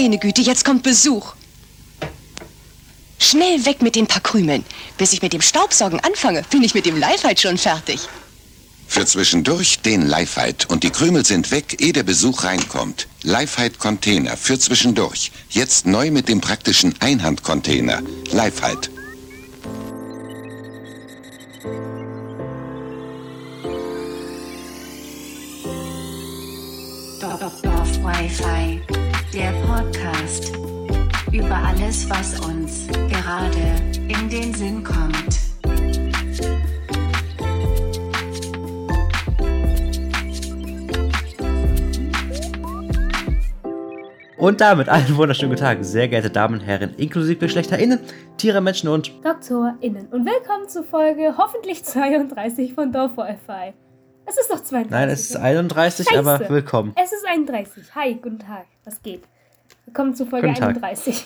Meine Güte, jetzt kommt Besuch. Schnell weg mit den paar Krümeln. Bis ich mit dem Staubsaugen anfange, bin ich mit dem Leifheit schon fertig. Für zwischendurch den Lifehide und die Krümel sind weg, ehe der Besuch reinkommt. Lifehide Container für zwischendurch. Jetzt neu mit dem praktischen Einhandcontainer. Lifehide. Dorf Wi-Fi, der Podcast über alles, was uns gerade in den Sinn kommt. Und damit einen wunderschönen guten Tag, sehr geehrte Damen und Herren, inklusive GeschlechterInnen, Tiere, Menschen und DoktorInnen und willkommen zu Folge hoffentlich 32 von Dorf Wi-Fi. Es ist noch 32. Nein, es ist 31, Scheiße. aber willkommen. Es ist 31. Hi, guten Tag. Was geht? Willkommen zu Folge Guten Tag. 31.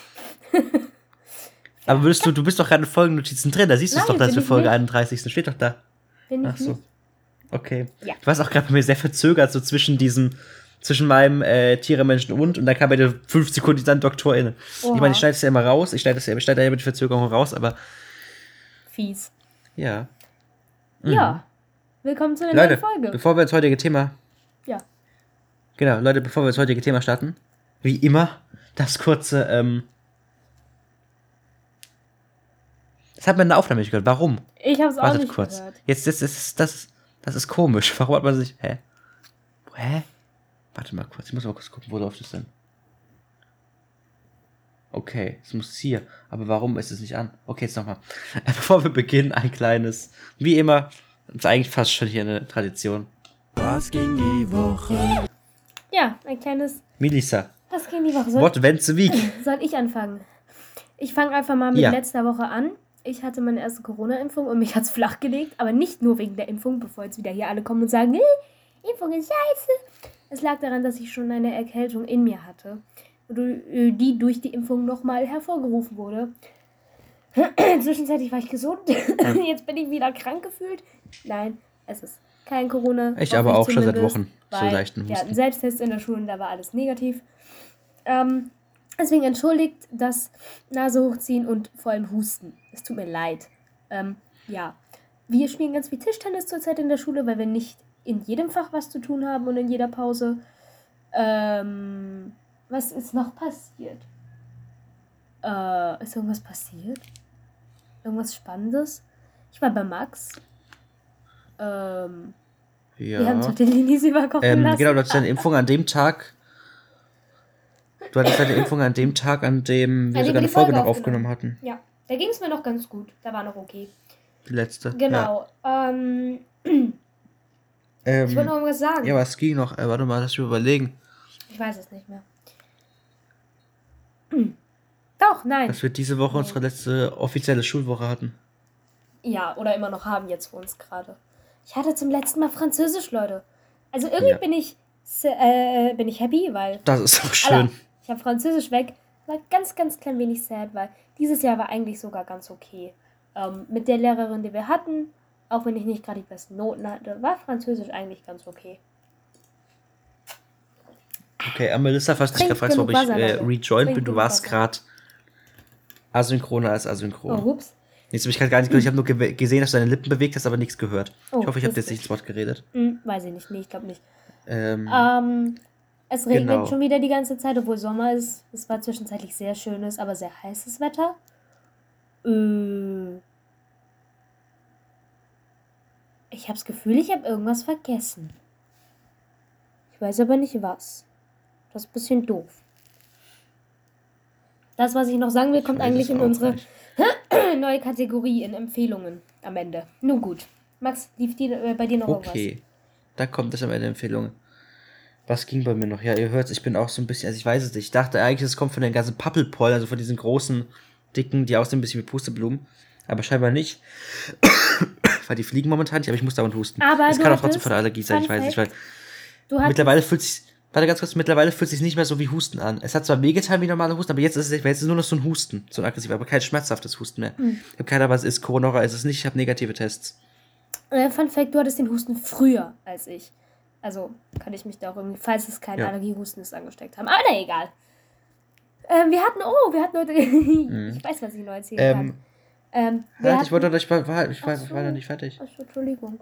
Aber würdest du, du bist doch gerade in Folgennotizen drin, da siehst du es doch, dass wir ich Folge nicht. 31 sind, steht doch da. Bin ich Ach so. nicht? Okay. Ja. Du warst auch gerade bei mir sehr verzögert, so zwischen diesem, zwischen meinem äh, Tiere, Menschen und, und dann kam bei dir 5 Sekunden dann DoktorInnen. Oha. Ich meine, ich schneide es ja immer raus, ich schneide es ja, ich schneide ja immer die Verzögerung raus, aber Fies. ja. Ja. Willkommen zu einer. Leute, neuen Folge. bevor wir ins heutige Thema Ja. Genau, Leute, bevor wir das heutige Thema starten, wie immer, das kurze, ähm. Das hat man in der Aufnahme nicht gehört. Warum? Ich habe es auch Wartet nicht kurz. gehört. Jetzt, das ist, das, das ist komisch. Warum hat man sich. Hä? Hä? Warte mal kurz. Ich muss mal kurz gucken, wo läuft es denn? Okay, es muss hier. Aber warum ist es nicht an? Okay, jetzt nochmal. Bevor wir beginnen, ein kleines. Wie immer, ist eigentlich fast schon hier eine Tradition. Was ging die Woche? Ja, ein kleines. Melissa, Was ging die Woche? Soll, what went the week? soll ich anfangen? Ich fange einfach mal mit Ja. letzter Woche an. Ich hatte meine erste Corona-Impfung und mich hat's flach gelegt, aber nicht nur wegen der Impfung, bevor jetzt wieder hier alle kommen und sagen, "Äh, Impfung ist scheiße. Es lag daran, dass ich schon eine Erkältung in mir hatte, äh, die durch die Impfung nochmal hervorgerufen wurde. Zwischenzeitlich war ich gesund, jetzt bin ich wieder krank gefühlt. Nein, es ist kein Corona. Ich aber auch schon seit Wochen so leichten Husten. Selbsttest in der Schule und da war alles negativ. Ähm, deswegen entschuldigt das Nase hochziehen und vor allem Husten. Es tut mir leid. Ähm, ja. Wir spielen ganz viel Tischtennis zurzeit in der Schule, weil wir nicht in jedem Fach was zu tun haben und in jeder Pause. Ähm, was ist noch passiert? Äh, ist irgendwas passiert? Irgendwas Spannendes? Ich war bei Max. Ähm, wir haben Ja. Tortellinis überkochen Ähm, lassen. genau, du hattest deine Impfung an dem Tag. Du hattest deine Impfung an dem Tag, an dem wir An sogar eine Folge Folge noch aufgenommen hatten. Ja, da ging es mir noch ganz gut. Da war noch okay. Die letzte. Genau. Ähm, Ja, ich wollte noch ähm, irgendwas sagen. ja was ging noch? Äh, warte mal, lass mich überlegen. Ich weiß es nicht mehr. Doch, nein. Dass wir diese Woche unsere letzte offizielle Schulwoche hatten. Ja, oder immer noch haben jetzt für uns gerade. Ich hatte zum letzten Mal Französisch, Leute. Also irgendwie Ja. bin ich äh, bin ich happy, weil Das ist Alter, schön. ich habe Französisch weg. War ganz, ganz klein wenig sad, weil dieses Jahr war eigentlich sogar ganz okay. Ähm, mit der Lehrerin, die wir hatten, auch wenn ich nicht gerade die besten Noten hatte, war Französisch eigentlich ganz okay. Okay, Melissa, falls du dich Trink gerade fragst, warum ich äh, rejoined bin, du warst gerade asynchroner als asynchron. Oh, ups. Jetzt habe ich gerade gar nicht gehört. Ich habe nur ge gesehen, dass du deine Lippen bewegt hast, aber nichts gehört. Oh, ich hoffe, ich habe jetzt nicht ins Wort geredet. Hm, weiß ich nicht. Nee, ich glaube nicht. Ähm, Ähm, es regnet Genau. schon wieder die ganze Zeit, obwohl Sommer ist. Es war zwischenzeitlich sehr schönes, aber sehr heißes Wetter. Äh, ich habe das Gefühl, ich habe irgendwas vergessen. Ich weiß aber nicht was. Das ist ein bisschen doof. Das, was ich noch sagen will, kommt eigentlich in unsere nicht. neue Kategorie in Empfehlungen am Ende. Nun gut. Max, lief die, äh, bei dir noch irgendwas? Okay. Da kommt es am Ende Empfehlungen. Was ging bei mir noch? Ja, ihr hört ich bin auch so ein bisschen, also ich weiß es nicht. Ich dachte eigentlich, es kommt von den ganzen Pappelpollen, also von diesen großen, dicken, die aussehen ein bisschen wie Pusteblumen. Aber scheinbar nicht. weil die fliegen momentan nicht, aber ich muss dauernd husten. Aber es du kann auch trotzdem von der Allergie sein, ich weiß nicht, weil mittlerweile fühlt sich, warte ganz kurz, mittlerweile fühlt sich nicht mehr so wie Husten an. Es hat zwar wehgetan wie normale Husten, aber jetzt ist es, jetzt ist es nur noch so ein Husten, so ein aggressiver, aber kein schmerzhaftes Husten mehr. Hm. Ich habe keine Ahnung, was es ist, Corona ist es nicht, ich habe negative Tests. äh, Fun Fact, du hattest den Husten früher als ich. Also kann ich mich da auch irgendwie, falls es kein Ja. Allergiehusten ist, angesteckt haben. Aber na egal. Ähm, wir hatten, oh, wir hatten heute, ich weiß, was ich neu erzählen Ähm, kann. Ähm, Halt, hatten, ich wollte noch, ich war, war, ich war, Ach so. war noch nicht fertig. Achso, Entschuldigung.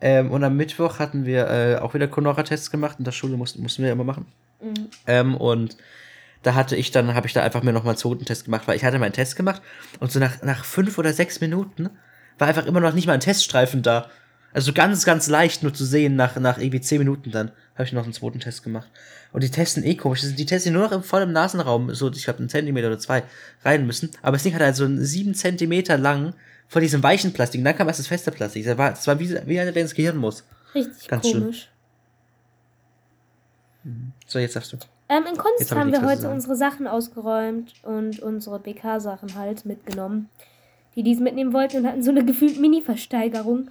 Ähm, und am Mittwoch hatten wir äh, auch wieder Conora-Tests gemacht. In der Schule mussten, mussten wir immer machen. Mhm. Ähm, und da hatte ich dann, habe ich da einfach mir nochmal einen zweiten Test gemacht, weil ich hatte meinen Test gemacht und so nach, nach fünf oder sechs Minuten war einfach immer noch nicht mal ein Teststreifen da. Also ganz, ganz leicht nur zu sehen, nach, nach irgendwie zehn Minuten dann habe ich noch einen zweiten Test gemacht. Und die testen eh komisch. Das sind- Die testen nur noch im, voll im Nasenraum, so ich glaube einen Zentimeter oder zwei rein müssen. Aber das Ding hat halt so einen sieben Zentimeter lang von diesem weichen Plastik. Und dann kam erst das feste Plastik. Das war, das war wie, wie einer, der ins Gehirn muss. Richtig Ganz schlimm. komisch. So, jetzt darfst du. Ähm, in Kunst hab haben wir heute unsere Sachen ausgeräumt und unsere BK-Sachen halt mitgenommen. Die dies mitnehmen wollten und hatten so eine gefühlt Mini-Versteigerung,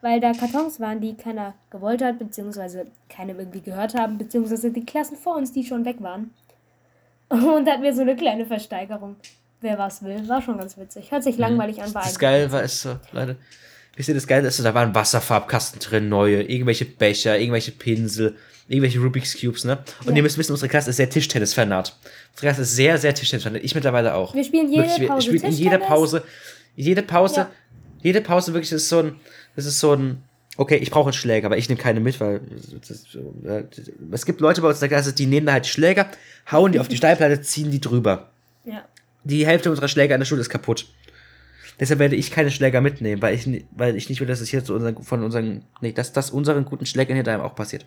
weil da Kartons waren, die keiner gewollt hat, beziehungsweise keinem irgendwie gehört haben, beziehungsweise die Klassen vor uns, die schon weg waren. Und da hatten wir so eine kleine Versteigerung. Wer was will, war schon ganz witzig. Hört sich langweilig an, war Mhm. Das Geil war es so, Leute. Wisst ihr, das Geile ist da waren Wasserfarbkasten drin, neue, irgendwelche Becher, irgendwelche Pinsel, irgendwelche Rubik's Cubes, ne? Und Ja. ihr müsst wissen, unsere Klasse ist sehr Tischtennis-Fanat. Unsere Klasse ist sehr, sehr Tischtennis-Fanat. Ich mittlerweile auch. Wir spielen jede Wirklich, wir Pause spielen in jeder Tischtennis. Pause, jede Pause, Ja. jede Pause wirklich, ist so ein, das ist so ein, okay, ich brauche einen Schläger, aber ich nehme keine mit, weil ja, es gibt Leute bei uns in der Klasse, die nehmen da halt Schläger, hauen die auf die Steilplatte, ziehen die drüber. Die Hälfte unserer Schläger an der Schule ist kaputt. Deshalb werde ich keine Schläger mitnehmen, weil ich, weil ich nicht will, dass es hier zu unseren, von unseren, nee, dass das unseren guten Schlägern hinter einem auch passiert.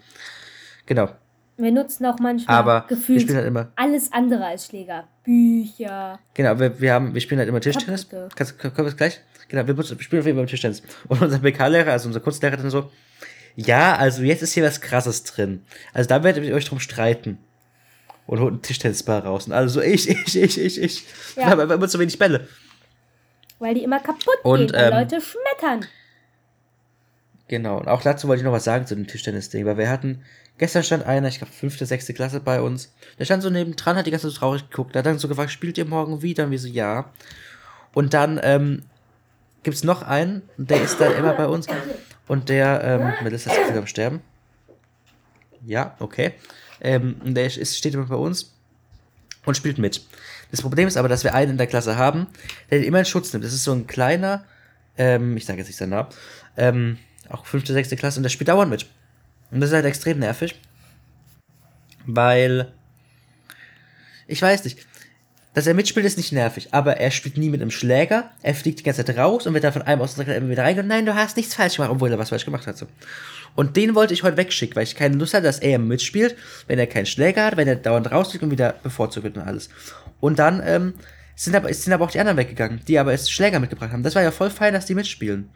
Genau. Wir nutzen auch manchmal Aber wir gefühlt spielen halt immer, alles andere als Schläger. Bücher. genau, wir, wir haben, wir spielen halt immer Tischtennis. Kaputte. Kannst, können wir es gleich? Genau, wir, wir spielen auf jeden Fall Tischtennis. Und unser BK-Lehrer, also unser Kunstlehrer, dann so, ja, also jetzt ist hier was Krasses drin. Also da werdet ihr euch drum streiten. Und holt einen Tischtennisball raus. Und alle so, ich, ich, ich, ich, ich. Ja. Ja. Aber immer zu wenig Bälle. Weil die immer kaputt Und, gehen, weil ähm, Leute schmettern. Genau, und auch dazu wollte ich noch was sagen zu dem Tischtennis-Ding, weil wir hatten, gestern stand einer, ich glaube fünfte, sechste Klasse bei uns, der stand so nebendran, hat die ganze Zeit so traurig geguckt, der hat dann so gefragt, spielt ihr morgen wieder? Und wir so, ja. Und dann, ähm, gibt's noch einen, der ist dann immer bei uns, und der, ähm, Melissa ist wieder am Sterben. Ja, okay. Ähm, der ist, steht immer bei uns und spielt mit. Das Problem ist aber, dass wir einen in der Klasse haben, der immer in Schutz nimmt. Das ist so ein kleiner, ähm, ich sage jetzt nicht seinen Namen, ähm, auch fünfte, sechste Klasse und der spielt dauernd mit. Und das ist halt extrem nervig, weil ich weiß nicht, dass er mitspielt ist nicht nervig, aber er spielt nie mit einem Schläger, er fliegt die ganze Zeit raus und wird dann von einem aus immer wieder rein und nein, du hast nichts falsch gemacht, obwohl er was falsch gemacht hat. So. Und den wollte ich heute wegschicken, weil ich keine Lust hatte, dass er mitspielt, wenn er keinen Schläger hat, wenn er dauernd rausfliegt und wieder bevorzugt wird und alles. Und dann ähm, sind, aber, sind aber auch die anderen weggegangen, die aber erst Schläger mitgebracht haben. Das war ja voll fein, dass die mitspielen.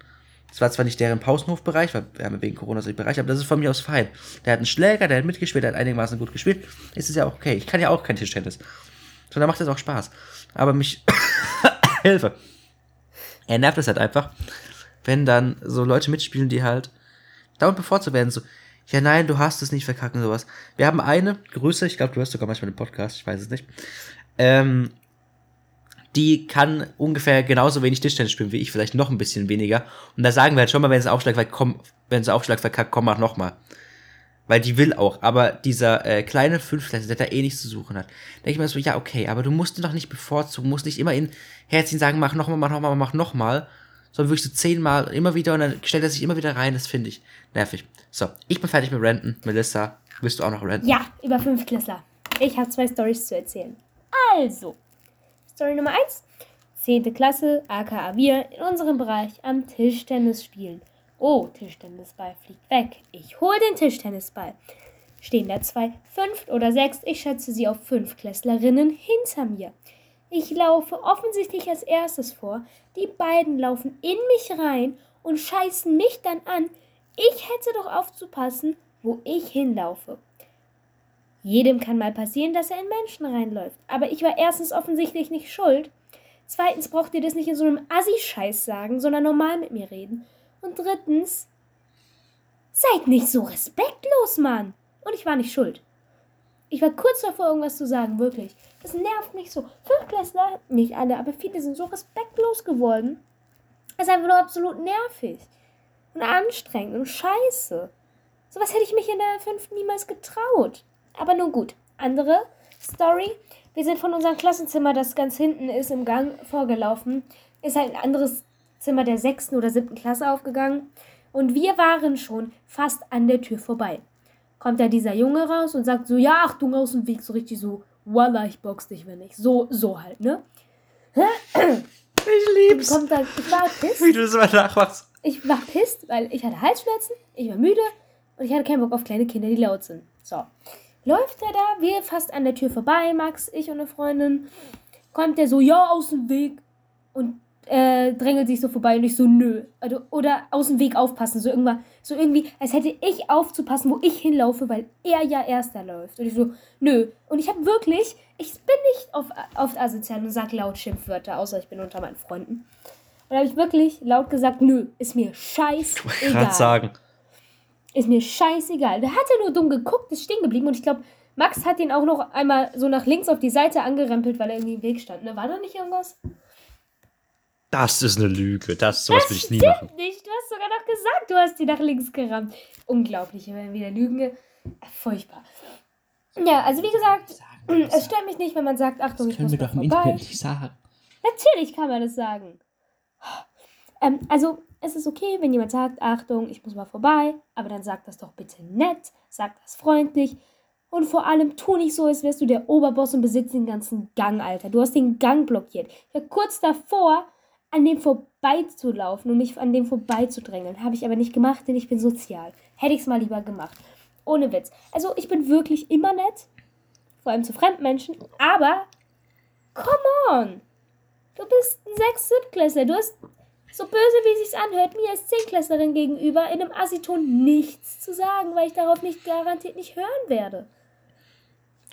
Das war zwar nicht deren Pausenhofbereich, weil wir haben wegen Corona so Bereich, aber das ist von mir aus fein. Der hat einen Schläger, der hat mitgespielt, der hat einigermaßen gut gespielt. Ist es ja auch okay. Ich kann ja auch kein Tischtennis. So, dann macht das auch Spaß. Aber mich. Hilfe. Er nervt es halt einfach, wenn dann so Leute mitspielen, die halt dauernd bevorzugt werden. So, ja, nein, du hast es nicht verkacken, sowas. Wir haben eine, Grüße, ich glaube, du hörst sogar manchmal den Podcast, ich weiß es nicht. Ähm, die kann ungefähr genauso wenig Tischtennis spielen wie ich, vielleicht noch ein bisschen weniger. Und da sagen wir halt schon mal, wenn sie Aufschlag wenn sie Aufschlag verkackt, komm, mach noch mal. Weil die will auch. Aber dieser äh, kleine Fünftklässler, der da eh nichts zu suchen hat, denke ich mir so, ja, okay, aber du musst ihn doch nicht bevorzugen, musst nicht immer in Herzchen sagen, mach nochmal, mach nochmal, mach nochmal. Sondern wirklich so zehnmal, immer wieder und dann stellt er sich immer wieder rein, das finde ich nervig. So, ich bin fertig mit Renten. Melissa, willst du auch noch renten? Ja, über Fünftklässler. Ich habe zwei Stories zu erzählen. Also, Story Nummer 1. 10. Klasse, aka wir, in unserem Bereich am Tischtennis spielen. Oh, Tischtennisball fliegt weg. Ich hole den Tischtennisball. Stehen da zwei, fünf oder sechs, ich schätze sie auf fünf Klässlerinnen hinter mir. Ich laufe offensichtlich als erstes vor. Die beiden laufen in mich rein und scheißen mich dann an. Ich hätte doch aufzupassen, wo ich hinlaufe. Jedem kann mal passieren, dass er in Menschen reinläuft. Aber ich war erstens offensichtlich nicht schuld. Zweitens braucht ihr das nicht in so einem Assi-Scheiß sagen, sondern normal mit mir reden. Und drittens, seid nicht so respektlos, Mann. Und ich war nicht schuld. Ich war kurz davor, irgendwas zu sagen, wirklich. Das nervt mich so. Fünftklässler, nicht alle, aber viele sind so respektlos geworden. Das ist einfach nur absolut nervig. Und anstrengend und scheiße. Sowas hätte ich mich in der fünften niemals getraut. Aber nun gut. Andere Story. Wir sind von unserem Klassenzimmer, das ganz hinten ist, im Gang vorgelaufen. Ist halt ein anderes Zimmer der sechsten oder siebten Klasse aufgegangen. Und wir waren schon fast an der Tür vorbei. Kommt da dieser Junge raus und sagt so, ja, Achtung, aus dem Weg, so richtig so, Wallah, ich box dich, wenn nicht. So, so halt, ne? Ich lieb's. Kommt da, ich war pissed. Wie du das immer nachmachst. Ich war pisst, weil ich hatte Halsschmerzen, ich war müde und ich hatte keinen Bock auf kleine Kinder, die laut sind. So. Läuft er da, wir fast an der Tür vorbei, Max, ich und eine Freundin. Kommt der so, ja, aus dem Weg. Und äh, drängelt sich so vorbei und ich so, nö. Also, oder aus dem Weg aufpassen. So, irgendwann, so irgendwie, als hätte ich aufzupassen, wo ich hinlaufe, weil er ja erster läuft. Und ich so, nö. Und ich habe wirklich, ich bin nicht auf, oft asozial und sag laut Schimpfwörter, außer ich bin unter meinen Freunden. Und da habe ich wirklich laut gesagt, nö, ist mir scheißegal. Gerade sagen. Ist mir scheißegal. Der hat ja nur dumm geguckt, ist stehen geblieben und ich glaube, Max hat ihn auch noch einmal so nach links auf die Seite angerempelt, weil er irgendwie im Weg stand. Ne? War da nicht irgendwas? Das ist eine Lüge. Das, sowas würde ich nie stimmt machen. nicht. Du hast sogar noch gesagt, du hast die nach links gerammt. Unglaublich, wenn wieder Lügen. Furchtbar. Ja, also wie gesagt, es stört mich nicht, wenn man sagt, Achtung, ich muss mal vorbei. nicht sagen. Natürlich kann man das sagen. Ähm, also, es ist okay, wenn jemand sagt, Achtung, ich muss mal vorbei, aber dann sag das doch bitte nett, sag das freundlich und vor allem tu nicht so, als wärst du der Oberboss und besitzt den ganzen Gang, Alter. Du hast den Gang blockiert. Ich war kurz davor, an dem vorbeizulaufen und mich an dem vorbeizudrängeln. Habe ich aber nicht gemacht, denn ich bin sozial. Hätte ich es mal lieber gemacht. Ohne Witz. Also, ich bin wirklich immer nett, vor allem zu Fremdmenschen, aber come on! Du bist ein 6 Siebtklässler. Du hast, so böse wie sich's anhört, mir als Zehnklässlerin gegenüber in einem Assiton nichts zu sagen, weil ich darauf nicht garantiert nicht hören werde.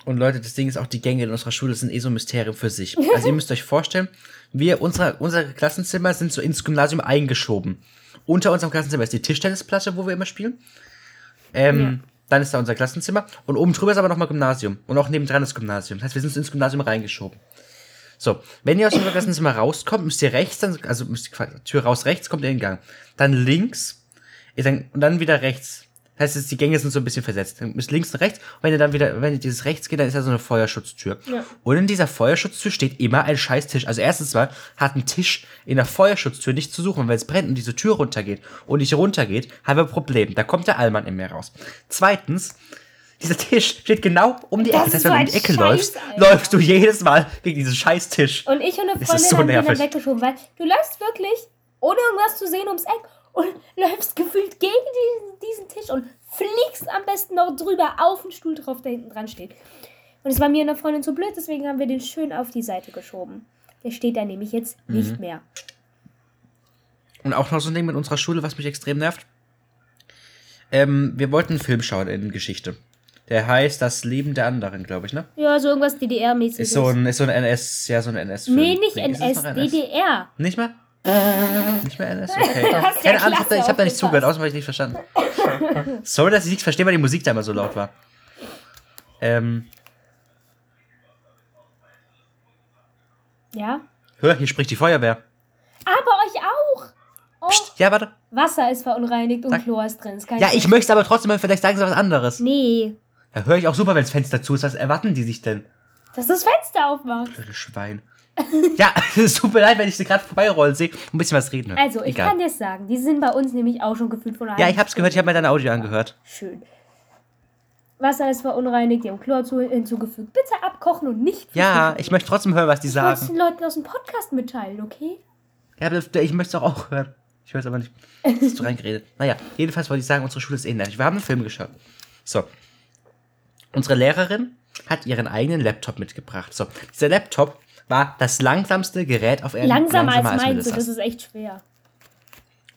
Und Leute, das Ding ist auch, die Gänge in unserer Schule sind eh so ein Mysterium für sich. Also ihr müsst euch vorstellen, wir, unsere, unsere Klassenzimmer sind so ins Gymnasium eingeschoben. Unter unserem Klassenzimmer ist die Tischtennisplatte, wo wir immer spielen. Ähm, Dann ist da unser Klassenzimmer. Und oben drüber ist aber nochmal Gymnasium. Und auch nebendran ist Gymnasium. Das heißt, wir sind ins Gymnasium reingeschoben. So, wenn ihr aus unserem Klassenzimmer rauskommt, müsst ihr rechts, dann, also müsst ihr Tür raus rechts, kommt ihr in den Gang. Dann links, dann, und dann wieder rechts. Das heißt, jetzt die Gänge sind so ein bisschen versetzt. Dann müsst links und rechts. Und wenn ihr dann wieder, wenn ihr dieses rechts geht, dann ist da so eine Feuerschutztür. Ja. Und in dieser Feuerschutztür steht immer ein Scheißtisch. Also erstens mal hat ein Tisch in der Feuerschutztür nicht zu suchen. Und wenn es brennt und diese Tür runtergeht und nicht runtergeht, haben wir ein Problem. Da kommt der Allmann in mir raus. Zweitens, dieser Tisch steht genau um die Das Ecke. Das heißt, wenn du um die Ecke Scheiß, läufst, Alter. läufst du jedes Mal gegen diesen Scheißtisch. Und ich und eine Das Freundin ist so haben nervig. weggeschoben, weil du läufst wirklich, ohne irgendwas zu sehen, ums Eck und läufst gefühlt gegen diesen, diesen Tisch und fliegst am besten noch drüber auf den Stuhl drauf, der hinten dran steht. Und es war mir und einer Freundin zu blöd, deswegen haben wir den schön auf die Seite geschoben. Der steht da nämlich jetzt Mhm. nicht mehr. Und auch noch so ein Ding mit unserer Schule, was mich extrem nervt. Ähm, wir wollten einen Film schauen in Geschichte. Der heißt Das Leben der anderen, glaube ich, ne? Ja, so irgendwas DDR-mäßiges. Ist so ein, ist so ein NS, ja, so ein NS-Film. nee, nicht es NS, noch DDR. Nicht mehr? Nicht mehr NS? Okay. Ja Keine Ahnung, ich habe da, hab da nicht zugehört, außer weil ich nicht verstanden. Sorry, dass ich nichts verstehe, weil die Musik da immer so laut war. Ähm, Ja. hör, hier spricht die Feuerwehr. Aber euch auch. Oh, Psst, ja, warte. Wasser ist verunreinigt und Sag- Chlor ist drin. Ist Ja, ich möchte aber trotzdem mal, vielleicht sagen sie was anderes. Nee, Ja, höre ich auch super, wenn das Fenster zu ist. Was erwarten die sich denn? dass das Fenster aufmacht. Blöde Schwein. ja, es tut mir leid, wenn ich sie gerade vorbeirollen sehe und ein bisschen was reden höre. Also, ich Egal. kann dir sagen, die sind bei uns nämlich auch schon gefühlt von Ja, ich hab's gehört, ich habe mir dein Audio angehört. Schön. Wasser ist verunreinigt, die haben Chlor zu, hinzugefügt. Bitte abkochen und nicht. Ja, ich möchte trotzdem hören, was die Ich sagen. den Leuten aus dem Podcast mitteilen, okay? Ja, aber ich möchte es auch hören. Ich höre es aber nicht. Hast du reingeredet? Naja, jedenfalls wollte ich sagen, unsere Schule ist nervig. Wir haben einen Film geschaut. So. Unsere Lehrerin hat ihren eigenen Laptop mitgebracht. So. Dieser Laptop war das langsamste Gerät auf Erden. Langsamer, als wir meinst du, das ist echt schwer.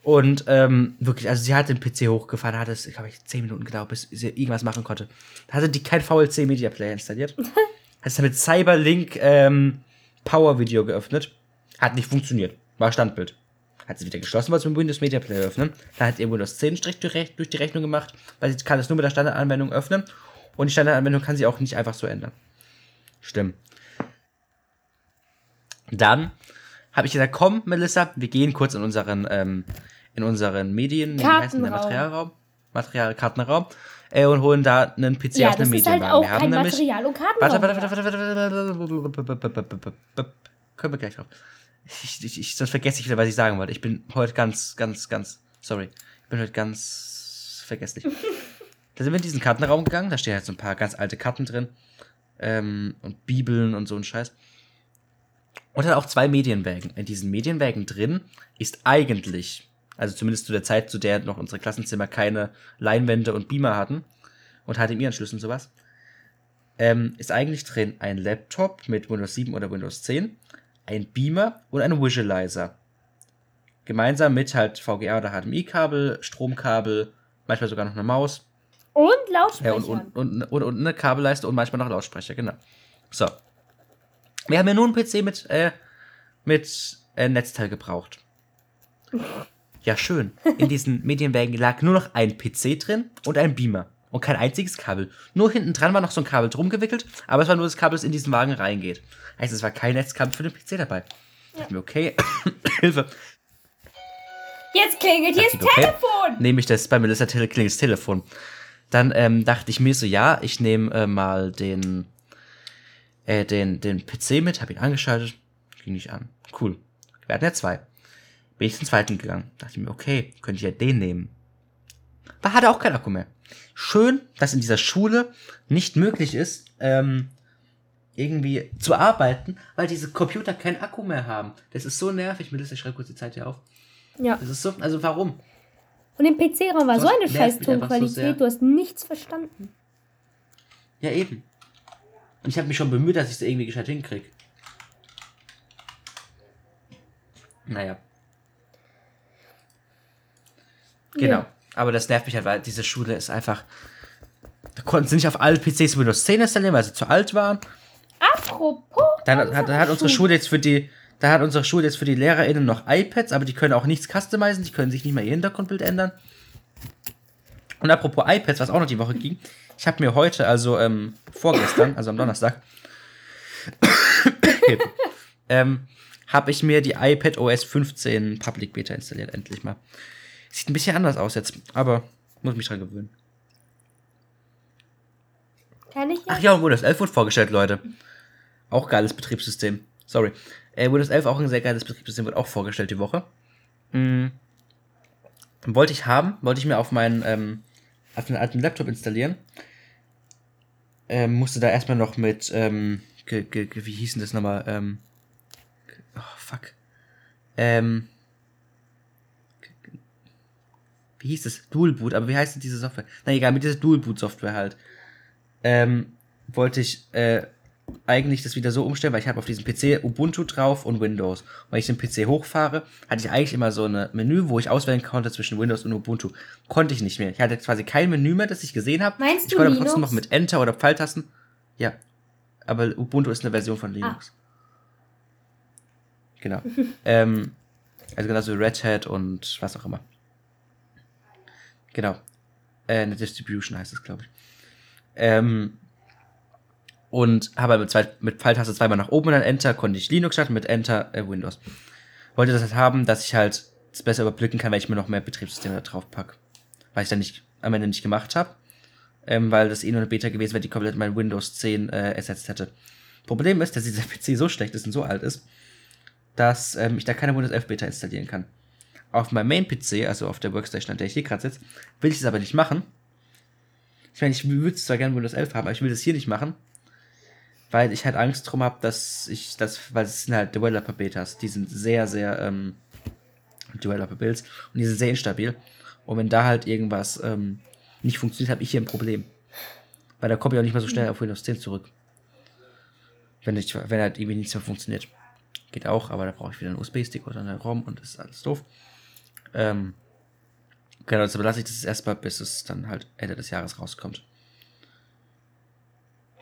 Und ähm, wirklich, also sie hat den PC hochgefahren, hat es, glaube ich, 10 Minuten gedauert, bis sie irgendwas machen konnte. Da hatte die kein VLC Media Player installiert. hat es dann mit Cyberlink ähm, Power Video geöffnet. Hat nicht funktioniert. War Standbild. Hat sie wieder geschlossen, wollte sie mit Windows Media Player öffnen. Dann hat ihr Windows 10 Strich durch die Rechnung gemacht, weil sie kann es nur mit der Standardanwendung öffnen. Und die Standardanwendung kann sie auch nicht einfach so ändern. Stimmt. Dann habe ich gesagt, komm, Melissa, wir gehen kurz in unseren, ähm, in unseren Medien, wie heißt denn der Kartenraum. Materialraum? Materialkartenraum. äh, und holen da einen PC Ja, aus einem halt Medienwagen. auch wir haben nämlich, Material und Karten. Warte, warte, warte, warte, warte, warte, warte. Können wir gleich drauf. Ich, ich, ich, sonst vergesse ich wieder, was ich sagen wollte. Ich bin heute ganz, ganz, ganz, sorry. Ich bin heute ganz vergesslich. da sind wir in diesen Kartenraum gegangen, da stehen halt so ein paar ganz alte Karten drin. Ähm, und Bibeln und so ein Scheiß. Und dann auch zwei Medienwägen. In diesen Medienwägen drin ist eigentlich, also zumindest zu der Zeit, zu der noch unsere Klassenzimmer keine Leinwände und Beamer hatten und HDMI-Anschlüsse und sowas, ähm, ist eigentlich drin ein Laptop mit Windows 7 oder Windows 10, ein Beamer und ein Visualizer. Gemeinsam mit halt VGA oder HDMI-Kabel, Stromkabel, manchmal sogar noch eine Maus. Und Ja, Lautsprecher. und, und, und, und, und eine Kabelleiste und manchmal noch Lautsprecher, genau. So. Wir haben ja nur einen PC mit, äh, mit äh, Netzteil gebraucht. Ja, schön. In diesen Medienwägen lag nur noch ein PC drin und ein Beamer. Und kein einziges Kabel. Nur hinten dran war noch so ein Kabel drum gewickelt, aber es war nur das Kabel, das in diesen Wagen reingeht. Heißt, es war kein Netzkabel für den PC dabei. Ich dachte mir, okay, Hilfe. Jetzt klingelt hier das okay. Telefon. nehme ich das bei Melissa klingelt das Telefon. Dann ähm, dachte ich mir so, ja, ich nehme äh, mal den, äh, den, den PC mit, habe ihn angeschaltet, ging nicht an. Cool. Wir hatten ja zwei. Bin ich zum zweiten gegangen. Dachte ich mir, okay, könnte ich ja den nehmen. Da hatte auch kein Akku mehr. Schön, dass in dieser Schule nicht möglich ist, ähm, irgendwie zu arbeiten, weil diese Computer keinen Akku mehr haben. Das ist so nervig. Melissa, ich schreibe kurz die Zeit hier auf. Ja. Das ist so, also warum? Und im PC-Raum war so Das eine scheiß einfach so. Tonqualität, du hast nichts verstanden. Ja, eben. Und ich habe mich schon bemüht, dass ich es irgendwie gescheit hinkriege. Naja. Genau. Ja. Aber das nervt mich halt, weil diese Schule ist einfach. Da konnten sie nicht auf alle PCs Windows 10 installieren, weil sie zu alt waren. Apropos. Dann hat, hat, hat unsere Schule jetzt für die. Da hat unsere Schule jetzt für die LehrerInnen noch iPads, aber die können auch nichts customizen, die können sich nicht mal ihr Hintergrundbild ändern. Und apropos iPads, was auch noch die Woche ging, ich habe mir heute, also ähm, vorgestern, also am Donnerstag, ähm, habe ich mir die iPad OS 15 Public Beta installiert, endlich mal. Sieht ein bisschen anders aus jetzt, aber muss mich dran gewöhnen. Kann ich Ach jetzt? ja, und Windows 11 wurde vorgestellt, Leute. Auch geiles Betriebssystem. Sorry. Äh, Windows 11 auch ein sehr geiles Betriebssystem, wird auch vorgestellt die Woche. Mhm. Wollte ich haben, wollte ich mir auf meinen, ähm, auf den alten Laptop installieren. Ähm, musste da erstmal noch mit, ähm, ge, ge, ge, wie hieß denn das nochmal? Ähm, oh, fuck. Ähm, wie hieß das? Dual Boot, aber wie heißt denn diese Software? Na egal, mit dieser Dual Boot Software halt ähm, wollte ich äh, eigentlich das wieder so umstellen, weil ich habe auf diesem PC Ubuntu drauf und Windows. Und wenn ich den PC hochfahre, hatte ich eigentlich immer so ein Menü, wo ich auswählen konnte zwischen Windows und Ubuntu. Konnte ich nicht mehr. Ich hatte quasi kein Menü mehr, das ich gesehen habe. Meinst ich du konnte aber Linux? trotzdem noch mit Enter oder Pfeiltasten. Ja. Aber Ubuntu ist eine Version von Linux. Genau. ähm, also genauso Red Hat und was auch immer. Genau. Äh, eine Distribution heißt es, glaube ich. Ähm, und habe mit, zwei, mit Pfeiltaste zweimal nach oben und dann Enter konnte ich Linux starten, mit Enter äh, Windows. Wollte das halt haben, dass ich halt es besser überblicken kann, weil ich mir noch mehr Betriebssysteme da drauf packe. Was ich dann nicht, am Ende nicht gemacht habe, ähm, weil das eh nur eine Beta gewesen wäre, die komplett mein Windows 10 äh, ersetzt hätte. Problem ist, dass dieser PC so schlecht ist und so alt ist, dass ähm, ich da keine Windows 11 Beta installieren kann. Auf meinem Main-PC, also auf der Workstation, an der ich hier gerade sitze, will ich es aber nicht machen, ich meine, ich würde zwar gerne Windows 11 haben, aber ich will das hier nicht machen, weil ich halt Angst drum habe, dass ich das, weil es sind halt Developer-Betas, die sind sehr, sehr ähm, Developer-Builds und die sind sehr instabil. Und wenn da halt irgendwas ähm, nicht funktioniert, habe ich hier ein Problem. Weil da komme ich auch nicht mehr so schnell auf Windows 10 zurück. Wenn, ich, wenn halt irgendwie nichts mehr funktioniert. Geht auch, aber da brauche ich wieder einen USB-Stick oder eine ROM und das ist alles doof. Ähm, Genau, also lasse ich das erstmal, bis es dann halt Ende des Jahres rauskommt.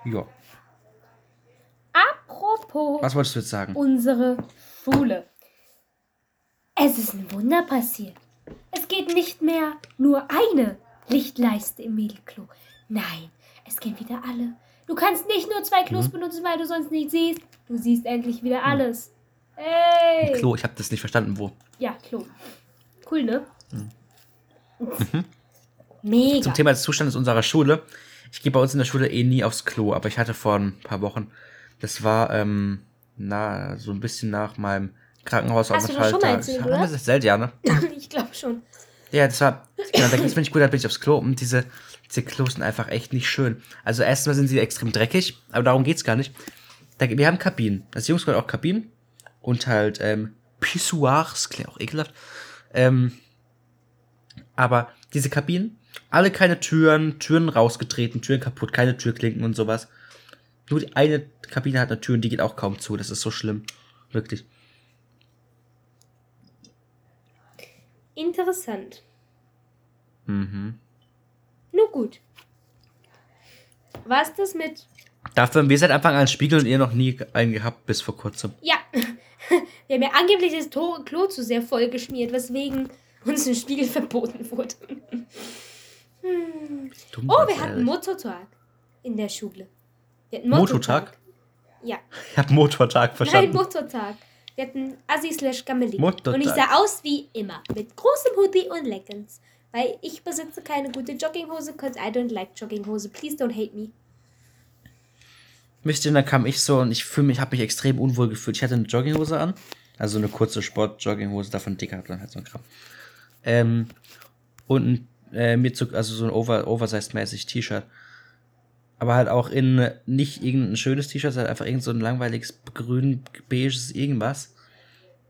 Ja. Apropos Was wolltest du jetzt sagen? unsere Schule. Es ist ein Wunder passiert. Es geht nicht mehr nur eine Lichtleiste im Mädelklo. Nein, es gehen wieder alle. Du kannst nicht nur zwei Klos Mhm. benutzen, weil du sonst nicht siehst. Du siehst endlich wieder alles. Ey! Klo, ich habe das nicht verstanden, wo. Ja, Klo. Cool, ne? Mhm. Mega. Zum Thema des Zustandes unserer Schule. Ich gehe bei uns in der Schule eh nie aufs Klo, aber ich hatte vor ein paar Wochen, das war ähm, na, so ein bisschen nach meinem Krankenhausaufenthalt. Hast du das schon mal erzählt, oder? das erzählt, ja, ne? ich glaube schon. Ja, das war, genau, da ging's mir nicht gut, da bin ich aufs Klo und diese, diese Klos sind einfach echt nicht schön. Also erstmal sind sie extrem dreckig, aber darum geht's gar nicht. Da, wir haben Kabinen. Das Jungs können auch Kabinen und halt ähm, Pissoirs, klingt auch ekelhaft. Ähm, aber diese Kabinen, alle keine Türen, Türen rausgetreten, Türen kaputt, keine Türklinken und sowas. Nur die eine Kabine hat eine Tür und die geht auch kaum zu. Das ist so schlimm. Wirklich. Interessant. Mhm. Nur gut. Was das mit. Dafür haben wir seit Anfang an Spiegel und ihr noch nie einen gehabt, bis vor kurzem. Ja. Wir haben ja angeblich das Tor Klo zu sehr voll geschmiert, weswegen uns ein Spiegel verboten wurde. Hm. Dumm, Oh, wir hatten. Motortag in der Schule. Wir hatten Mototag? Ja. Ich hab Motortag Nein, verstanden. Motortag. Wir hatten Assi slash Gammeli. Motortag. Und ich sah aus wie immer. Mit großem Hoodie und Leggings. Weil ich besitze keine gute Jogginghose, cause I don't like Jogginghose. Please don't hate me. Wisst ihr, dann kam ich so und ich fühle mich, habe mich extrem unwohl gefühlt. Ich hatte eine Jogginghose an, also eine kurze Sport-Jogginghose, davon dicker dann halt so ein Kram. Ähm, und äh, mir zu, also so ein over, oversized-mäßig T-Shirt. Aber halt auch in nicht irgendein schönes T-Shirt, sondern einfach irgend so ein langweiliges grün beiges irgendwas.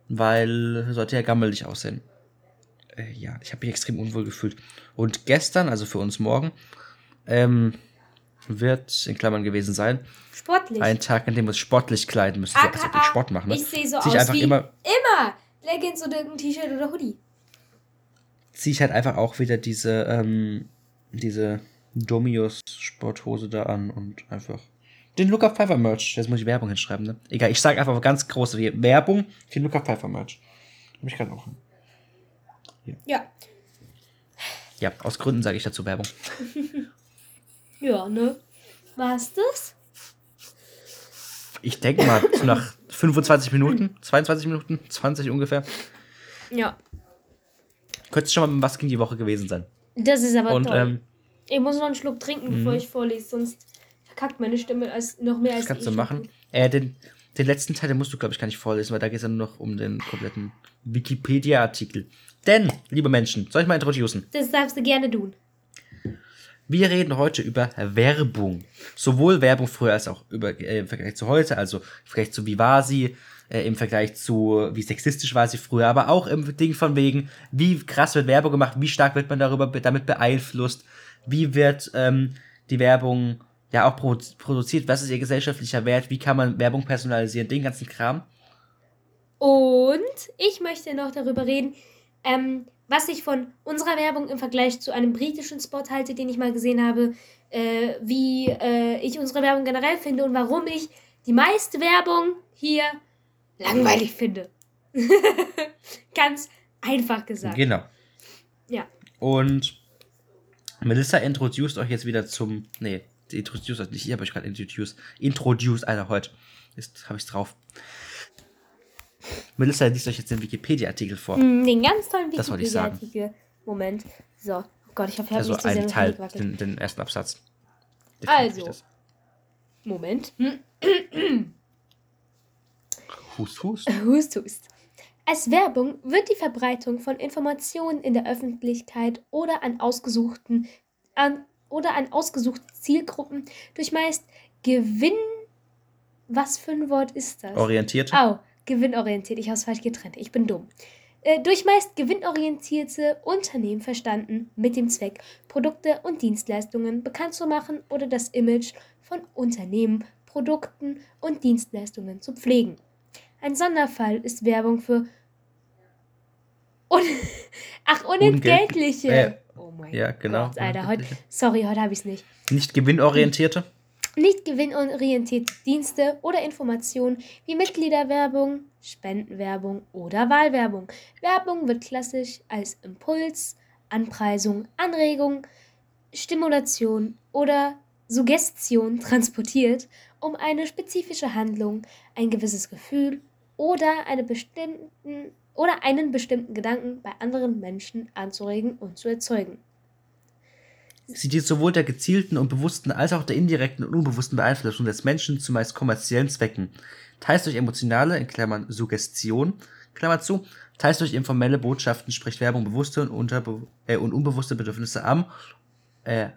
Weil sollte ja gammelig aussehen. Äh, ja, ich habe mich extrem unwohl gefühlt. Und gestern, also für uns morgen, ähm, wird in Klammern gewesen sein, Sportlich. ein Tag, an dem wir uns sportlich kleiden müssen. Also, als ob wir Sport machen. Ne? Ich sehe so Zieh ich aus einfach wie immer, immer. Leggings oder ein T-Shirt oder Hoodie. ziehe ich halt einfach auch wieder diese, ähm, diese Domios Sporthose da an und einfach den Luca Pfeiffer Merch. Jetzt muss ich Werbung hinschreiben, ne? Egal, ich sage einfach ganz groß hier, Werbung für den Luca Pfeiffer Merch. Hab ich gerade auch. Ja. Ja, aus Gründen sage ich dazu Werbung. Ja, ne? War's das? Ich denke mal, so nach 25 Minuten, 22 Minuten, 20 ungefähr, Ja. könnte schon mal mit was gegen die Woche gewesen sein. Das ist aber Und toll. ähm, ich muss noch einen Schluck trinken, bevor ich vorlese, sonst verkackt meine Stimme als, noch mehr als das kannst ich du machen. Äh, den, den letzten Teil, den musst du, glaube ich, gar nicht vorlesen, weil da geht es ja nur noch um den kompletten Wikipedia-Artikel. Denn, liebe Menschen, soll ich mal introducen? Das darfst du gerne tun. Wir reden heute über Werbung. Sowohl Werbung früher als auch über, äh, im Vergleich zu heute, also im Vergleich zu wie war sie, äh, im Vergleich zu wie sexistisch war sie früher, aber auch im Ding von wegen, wie krass wird Werbung gemacht, wie stark wird man darüber be- damit beeinflusst, wie wird ähm, die Werbung ja auch produ produziert, was ist ihr gesellschaftlicher Wert, wie kann man Werbung personalisieren, den ganzen Kram. Und ich möchte noch darüber reden, ähm, was ich von unserer Werbung im Vergleich zu einem britischen Spot halte, den ich mal gesehen habe, äh, wie äh, ich unsere Werbung generell finde und warum ich die meiste Werbung hier langweilig finde. Ganz einfach gesagt. Genau. Ja. Und Melissa introduced euch jetzt wieder zum. Nee, introduced euch nicht, ich habe euch gerade introduced. Introduced, Alter, heute. Jetzt habe ich's drauf. Melissa liest euch jetzt den Wikipedia-Artikel vor. Mm, Den ganz tollen Das wollte ich sagen. Wikipedia-Artikel. Moment. So. Oh Gott, ich ich habe Also nicht zu sehr ein mit Teil, den, den ersten Absatz. Also. Das. Moment. Hust, hust. Hust, hust. Als Werbung wird die Verbreitung von Informationen in der Öffentlichkeit oder an ausgesuchten an, oder an ausgesuchten Zielgruppen durch meist Gewinn. Was für ein Wort ist das? Orientiert. Au, gewinnorientiert. Ich habe es falsch getrennt. Ich bin dumm. Äh, durch meist gewinnorientierte Unternehmen verstanden, mit dem Zweck, Produkte und Dienstleistungen bekannt zu machen oder das Image von Unternehmen, Produkten und Dienstleistungen zu pflegen. Ein Sonderfall ist Werbung für un Ach, unentgeltliche. Äh, oh mein ja, genau, Gott, Alter, heute, sorry, heute habe ich es nicht. Nicht gewinnorientierte. Nicht gewinnorientierte Dienste oder Informationen wie Mitgliederwerbung, Spendenwerbung oder Wahlwerbung. Werbung wird klassisch als Impuls, Anpreisung, Anregung, Stimulation oder Suggestion transportiert, um eine spezifische Handlung, ein gewisses Gefühl oder, eine bestimmten, oder einen bestimmten Gedanken bei anderen Menschen anzuregen und zu erzeugen. Sie dient sowohl der gezielten und bewussten als auch der indirekten und unbewussten Beeinflussung des Menschen zu meist kommerziellen Zwecken. Teils durch emotionale, in Klammern Suggestion, Klammer zu, teils durch informelle Botschaften spricht Werbung bewusste und, äh, und unbewusste Bedürfnisse an, äh,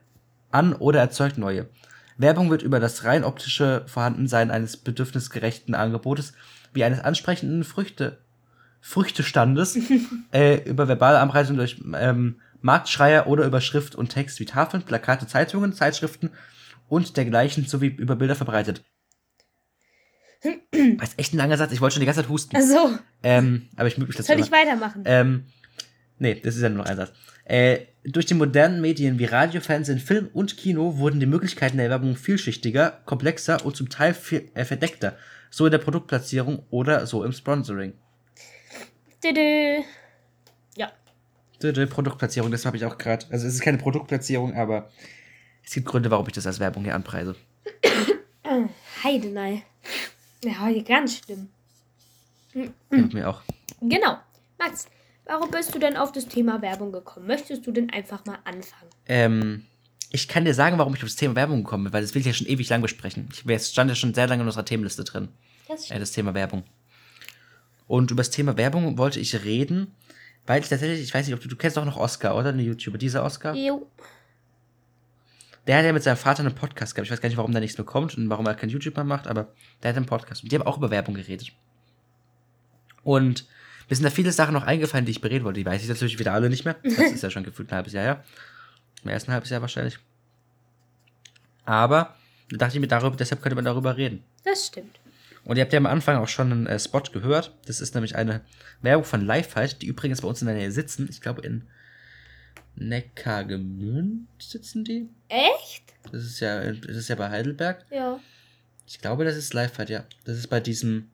an oder erzeugt neue. Werbung wird über das rein optische Vorhandensein eines bedürfnisgerechten Angebotes wie eines ansprechenden Früchte, Früchtestandes äh, über verbale Anpreisung durch ähm, Marktschreier oder über Schrift und Text wie Tafeln, Plakate, Zeitungen, Zeitschriften und dergleichen sowie über Bilder verbreitet. Das ist echt ein langer Satz. Ich wollte schon die ganze Zeit husten. Also, Ähm, aber ich müde mich dazu. soll ich weitermachen? Ähm, nee, das ist ja nur noch ein Satz. Äh, durch die modernen Medien wie Radio, Fernsehen, Film und Kino wurden die Möglichkeiten der Werbung vielschichtiger, komplexer und zum Teil viel, äh, verdeckter. So in der Produktplatzierung oder so im Sponsoring. Düdü. Ja. Die Produktplatzierung, das habe ich auch gerade. Also es ist keine Produktplatzierung, aber es gibt Gründe, warum ich das als Werbung hier anpreise. Heidenei. Ja, heute ganz schlimm. Ja, mit mir auch. Genau. Max, warum bist du denn auf das Thema Werbung gekommen? Möchtest du denn einfach mal anfangen? Ähm, ich kann dir sagen, warum ich auf das Thema Werbung gekommen bin, weil das will ich ja schon ewig lang besprechen. Ich, es stand ja schon sehr lange in unserer Themenliste drin. Das äh, das Thema Werbung. Und über das Thema Werbung wollte ich reden, weil ich tatsächlich, ich weiß nicht, ob du, du kennst doch noch Oscar, oder? Eine YouTuber, dieser Oscar? Jo. Der hat ja mit seinem Vater einen Podcast gehabt. Ich weiß gar nicht, warum der nichts bekommt und warum er keinen YouTuber macht, aber der hat einen Podcast. Und die haben auch über Werbung geredet. Und mir sind da viele Sachen noch eingefallen, die ich bereden wollte. Die weiß ich natürlich wieder alle nicht mehr. Das ist ja schon gefühlt ein halbes Jahr her. Mehr als ein halbes Jahr wahrscheinlich. Aber da dachte ich mir, darüber, deshalb könnte man darüber reden. Das stimmt. Und ihr habt ja am Anfang auch schon einen äh, Spot gehört. Das ist nämlich eine Werbung von Lifefight, die übrigens bei uns in der Nähe sitzen. Ich glaube in Neckargemünd sitzen die. Echt? Das ist ja, das ist ja bei Heidelberg. Ja. Ich glaube, das ist Lifefight, ja. Das ist bei diesem.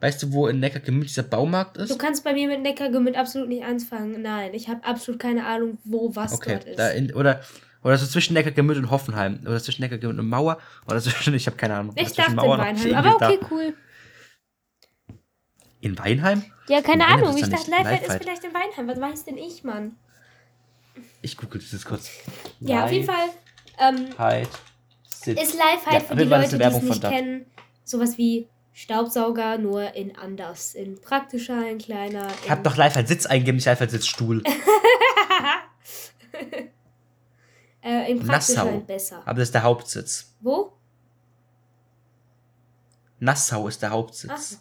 Weißt du, wo in Neckargemünd dieser Baumarkt ist? Du kannst bei mir mit Neckargemünd absolut nicht anfangen. Nein, ich habe absolut keine Ahnung, wo was okay, dort ist. da in, oder oder so zwischen Neckargemünd und Hoffenheim oder zwischen Neckargemünd und Mauer oder zwischen ich habe keine Ahnung. ich dachte in und Weinheim. Aber okay, da. cool. In Weinheim? Ja, keine Weinheim Ahnung. Ich dachte, Lifehead ist vielleicht in Weinheim. Was weiß denn ich, Mann? Ich google das jetzt kurz. Ja, auf jeden Fall ähm, sitzt- ist Lifehead Ja, für die Leute, die es Werbung nicht kennen, sowas wie Staubsauger, nur in anders. In praktischer, in kleiner. Ich in hab doch Lifeheit Sitz eingegeben, nicht Lifeheit Sitz Stuhl. äh, in praktischer, Nassau. in besser. Aber das ist der Hauptsitz. Wo? Nassau ist der Ach, Hauptsitz.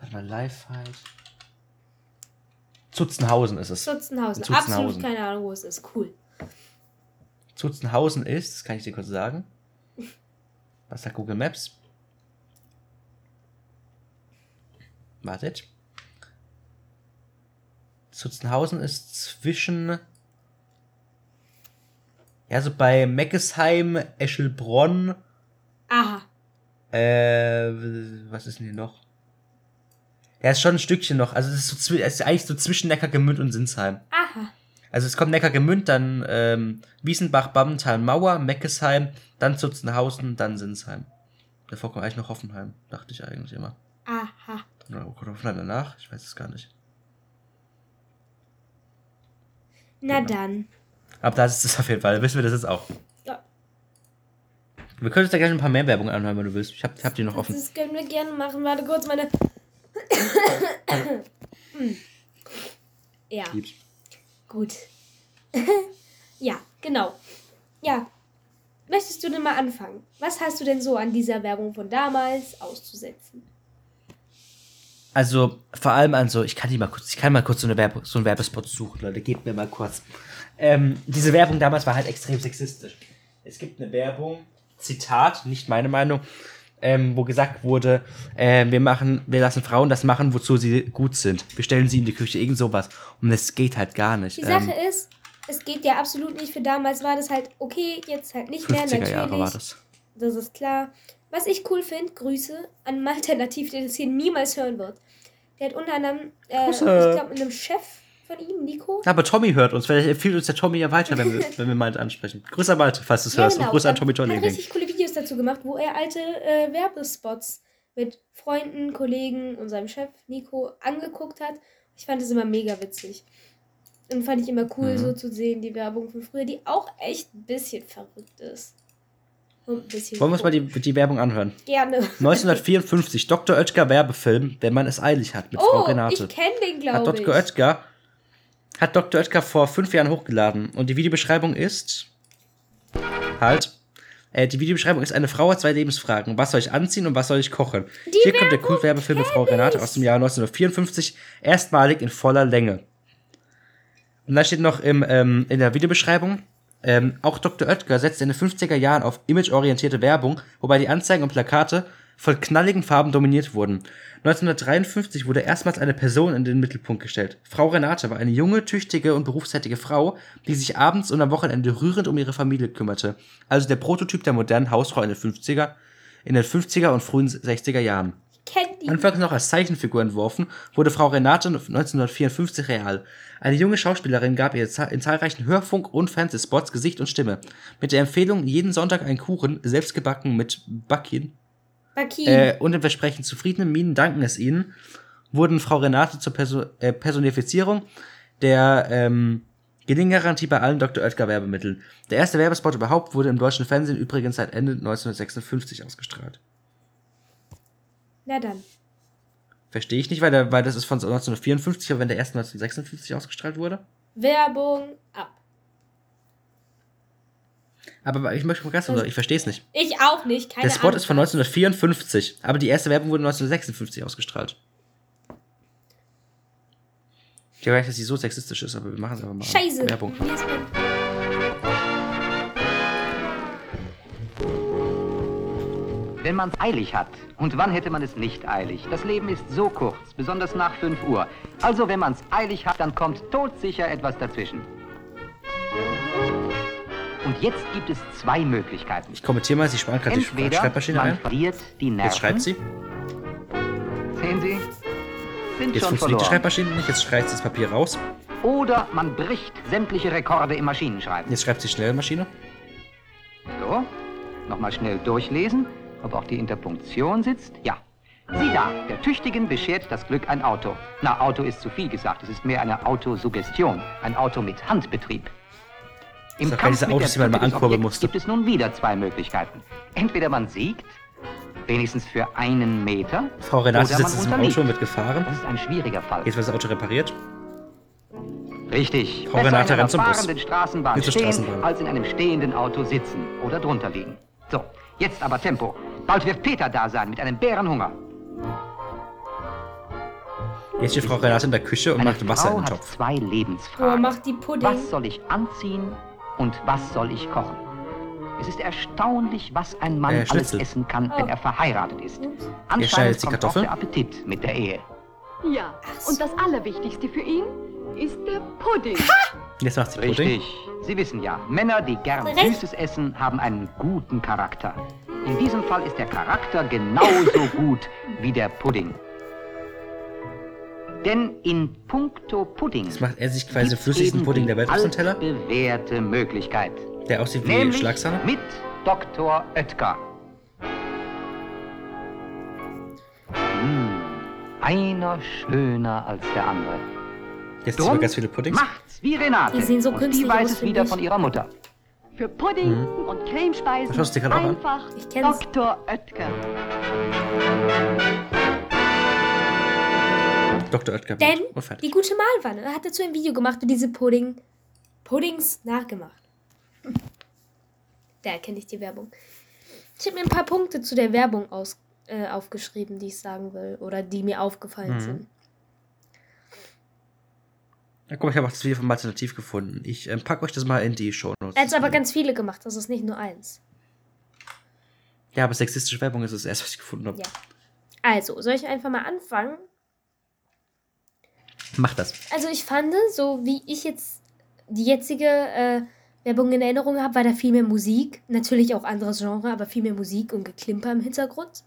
Warte mal, Lifeheit. Zutzenhausen ist es. Zutzenhausen. Zutzenhausen. Absolut keine Ahnung, wo es ist. Cool. Zutzenhausen ist, das kann ich dir kurz sagen. Was sagt Google Maps? Wartet. Zutzenhausen ist zwischen. Ja, so bei Meckesheim, Eschelbronn. Aha. Äh, was ist denn hier noch? Ja, ist schon ein Stückchen noch. Also, es ist, so, es ist eigentlich so zwischen Neckargemünd und Sinsheim. Aha. Also es kommt Neckargemünd, dann ähm, Wiesenbach, Bammental, Mauer, Meckesheim, dann Zutzenhausen, dann Sinsheim. Davor kommt eigentlich noch Hoffenheim, dachte ich eigentlich immer. Aha. Oder kommt Hoffenheim danach? Ich weiß es gar nicht. Na Genau. dann. Aber da ist es auf jeden Fall, wissen wir das jetzt auch. Ja. Wir können uns da gerne ein paar mehr Werbungen anhören, wenn du willst. Ich hab, hab die noch offen. Das können wir gerne machen. Warte kurz, meine. Ja, Lieb's. gut. ja, genau. Ja. Möchtest du denn mal anfangen? Was hast du denn so an dieser Werbung von damals auszusetzen? Also, vor allem an so, ich kann die mal kurz, ich kann mal kurz so, eine Werbe, so einen Werbespot suchen, Leute, gebt mir mal kurz. Ähm, diese Werbung damals war halt extrem sexistisch. Es gibt eine Werbung, Zitat, nicht meine Meinung, ähm, wo gesagt wurde, äh, wir machen, wir lassen Frauen das machen, wozu sie gut sind. Wir stellen sie in die Küche, irgend sowas. Und das geht halt gar nicht. Die Ähm, Sache ist, es geht ja absolut nicht. Für damals war das halt okay, jetzt halt nicht mehr. 50er Natürlich. Jahre war das. Das ist klar. Was ich cool finde, Grüße an Malte Nativ, der das hier niemals hören wird. Der hat unter anderem, äh, ich glaube, mit einem Chef von ihm, Nico. Aber Tommy hört uns, vielleicht empfiehlt uns der Tommy ja weiter, wenn wir, wenn wir Malte ansprechen. Grüße an Malte, falls du es hörst. Und Grüße an Er Tommy hat Jolly. richtig coole Videos dazu gemacht, wo er alte äh, Werbespots mit Freunden, Kollegen und seinem Chef Nico angeguckt hat. Ich fand das immer mega witzig. Und fand ich immer cool, Mhm. so zu sehen, die Werbung von früher, die auch echt ein bisschen verrückt ist. Wollen wir uns mal die, die Werbung anhören? Gerne. 1954, Dr. Oetker Werbefilm, wenn man es eilig hat, mit Frau Oh, Renate. ich kenne den, Hat glaube ich. Dr. Oetker, hat Dr. Oetker vor fünf Jahren hochgeladen. Und die Videobeschreibung ist. Halt. Äh, die Videobeschreibung ist: Eine Frau hat zwei Lebensfragen. Was soll ich anziehen und was soll ich kochen? Hier kommt der Kultwerbefilm mit Frau Renate aus dem Jahr 1954, erstmalig in voller Länge. Und da steht noch im, ähm, in der Videobeschreibung, ähm, auch Dr. Oetker setzte in den 50er Jahren auf imageorientierte Werbung, wobei die Anzeigen und Plakate von knalligen Farben dominiert wurden. 1953 wurde erstmals eine Person in den Mittelpunkt gestellt. Frau Renate war eine junge, tüchtige und berufstätige Frau, die sich abends und am Wochenende rührend um ihre Familie kümmerte. Also der Prototyp der modernen Hausfrau in den 50er, in den 50er und frühen 60er Jahren. Anfangs noch als Zeichenfigur entworfen, wurde Frau Renate 1954 real. Eine junge Schauspielerin gab ihr in zahlreichen Hörfunk- und Fernsehspots Gesicht und Stimme. Mit der Empfehlung, jeden Sonntag einen Kuchen, selbst gebacken mit Backen, Baki. äh, und dem Versprechen, zufriedene Minen danken es ihnen, wurden Frau Renate zur Perso äh, Personifizierung der ähm, Gelinggarantie bei allen Dr. Oetker Werbemitteln. Der erste Werbespot überhaupt wurde im deutschen Fernsehen übrigens seit Ende 1956 ausgestrahlt. Na dann. Verstehe ich nicht, weil, der, weil das ist von 1954, aber wenn der erst 1956 ausgestrahlt wurde. Werbung ab. Aber ich möchte mal ganz ich verstehe es nicht. Ich auch nicht. Keine Der Spot Ahnung. ist von 1954, aber die erste Werbung wurde 1956 ausgestrahlt. Ich glaube nicht, dass sie so sexistisch ist, aber wir machen es einfach mal. Scheiße. Werbung. Wenn man es eilig hat. Und wann hätte man es nicht eilig? Das Leben ist so kurz, besonders nach 5 Uhr. Also wenn man es eilig hat, dann kommt todsicher etwas dazwischen. Und jetzt gibt es zwei Möglichkeiten. Ich kommentiere mal, sie sparen gerade die Schreibmaschine ein. die Nerven. Jetzt schreibt sie. Sehen Sie? Sind Jetzt funktioniert die verloren. Schreibmaschine nicht, jetzt schreibt sie das Papier raus. Oder man bricht sämtliche Rekorde im Maschinenschreiben. Jetzt schreibt sie schnell Maschine. So, nochmal schnell durchlesen, ob auch die Interpunktion sitzt. Ja. Sieh da, der Tüchtigen beschert das Glück ein Auto. Na, Auto ist zu viel gesagt. Es ist mehr eine Autosuggestion. Ein Auto mit Handbetrieb. Im Das Kampf diese mit Autos, der die man mal ankurbeln musste. gibt es nun wieder zwei Möglichkeiten. Entweder man siegt, wenigstens für einen Meter, Frau Renate sitzt jetzt im. Auto und wird gefahren. Das ist ein schwieriger Fall. Jetzt wird das Auto repariert. Richtig. Frau Besser Renate rennt zum Bus. Straßenbahn Geht zur stehen, Straßenbahn. als in einem stehenden Auto sitzen oder drunter liegen. So, jetzt aber Tempo. Bald wird Peter da sein mit einem Bärenhunger. Jetzt steht Frau Renate in der Küche und Eine macht Wasser Frau in den hat Topf. zwei Oh, Lebensfragen. macht die Pudding. was soll ich anziehen und was soll ich kochen? Es ist erstaunlich, was ein Mann Äh, alles essen kann, wenn Oh. er verheiratet ist. Anscheinend kommt auch Kartoffeln. der Appetit mit der Ehe. Ja, und das Allerwichtigste für ihn ist der Pudding. Jetzt macht sie Pudding. Richtig. Sie wissen ja, Männer, die gern. Süßes essen, haben einen guten Charakter. In diesem Fall ist der Charakter genauso gut wie der Pudding. Denn in puncto Pudding Jetzt macht er sich quasi den flüssigsten Pudding der Welt auf den Teller, altbewährte Möglichkeit. der aussieht wie Schlagsahne. mit Dr. Oetker. Hm, einer schöner als der andere. Jetzt sind Drum ganz viele Puddings. Macht's wie Renate. Die sehen so und künstlich die weiß es wieder ich. von ihrer Mutter. Für Pudding Mhm. und Cremespeisen Das an? einfach Ich kenn's. Dr. Oetker. Dr. Oetker. Denn und die gute Malwanne er hat dazu ein Video gemacht und diese Pudding Puddings nachgemacht. Da erkenne ich die Werbung. Ich habe mir ein paar Punkte zu der Werbung aus, äh, aufgeschrieben, die ich sagen will oder die mir aufgefallen Mhm. sind. Ja, guck mal, ich habe auch das Video vom Alternativ gefunden. Ich ähm, packe euch das mal in die Show Notes. Er hat aber ganz viele gemacht, das ist nicht nur eins. Ja, aber sexistische Werbung ist das erste, was ich gefunden habe. Ja. Also, soll ich einfach mal anfangen? Mach das. Also ich fand, so wie ich jetzt die jetzige äh, Werbung in Erinnerung habe, war da viel mehr Musik. Natürlich auch anderes Genre, aber viel mehr Musik und Geklimper im Hintergrund.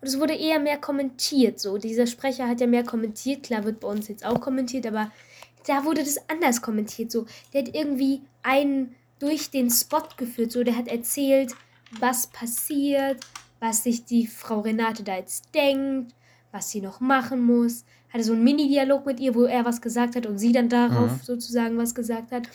Und es wurde eher mehr kommentiert. So, dieser Sprecher hat ja mehr kommentiert. Klar wird bei uns jetzt auch kommentiert, aber da wurde das anders kommentiert. So, der hat irgendwie einen durch den Spot geführt. So, der hat erzählt, was passiert, was sich die Frau Renate da jetzt denkt, was sie noch machen muss. Hatte so einen Mini-Dialog mit ihr, wo er was gesagt hat und sie dann darauf Mhm. sozusagen was gesagt hat.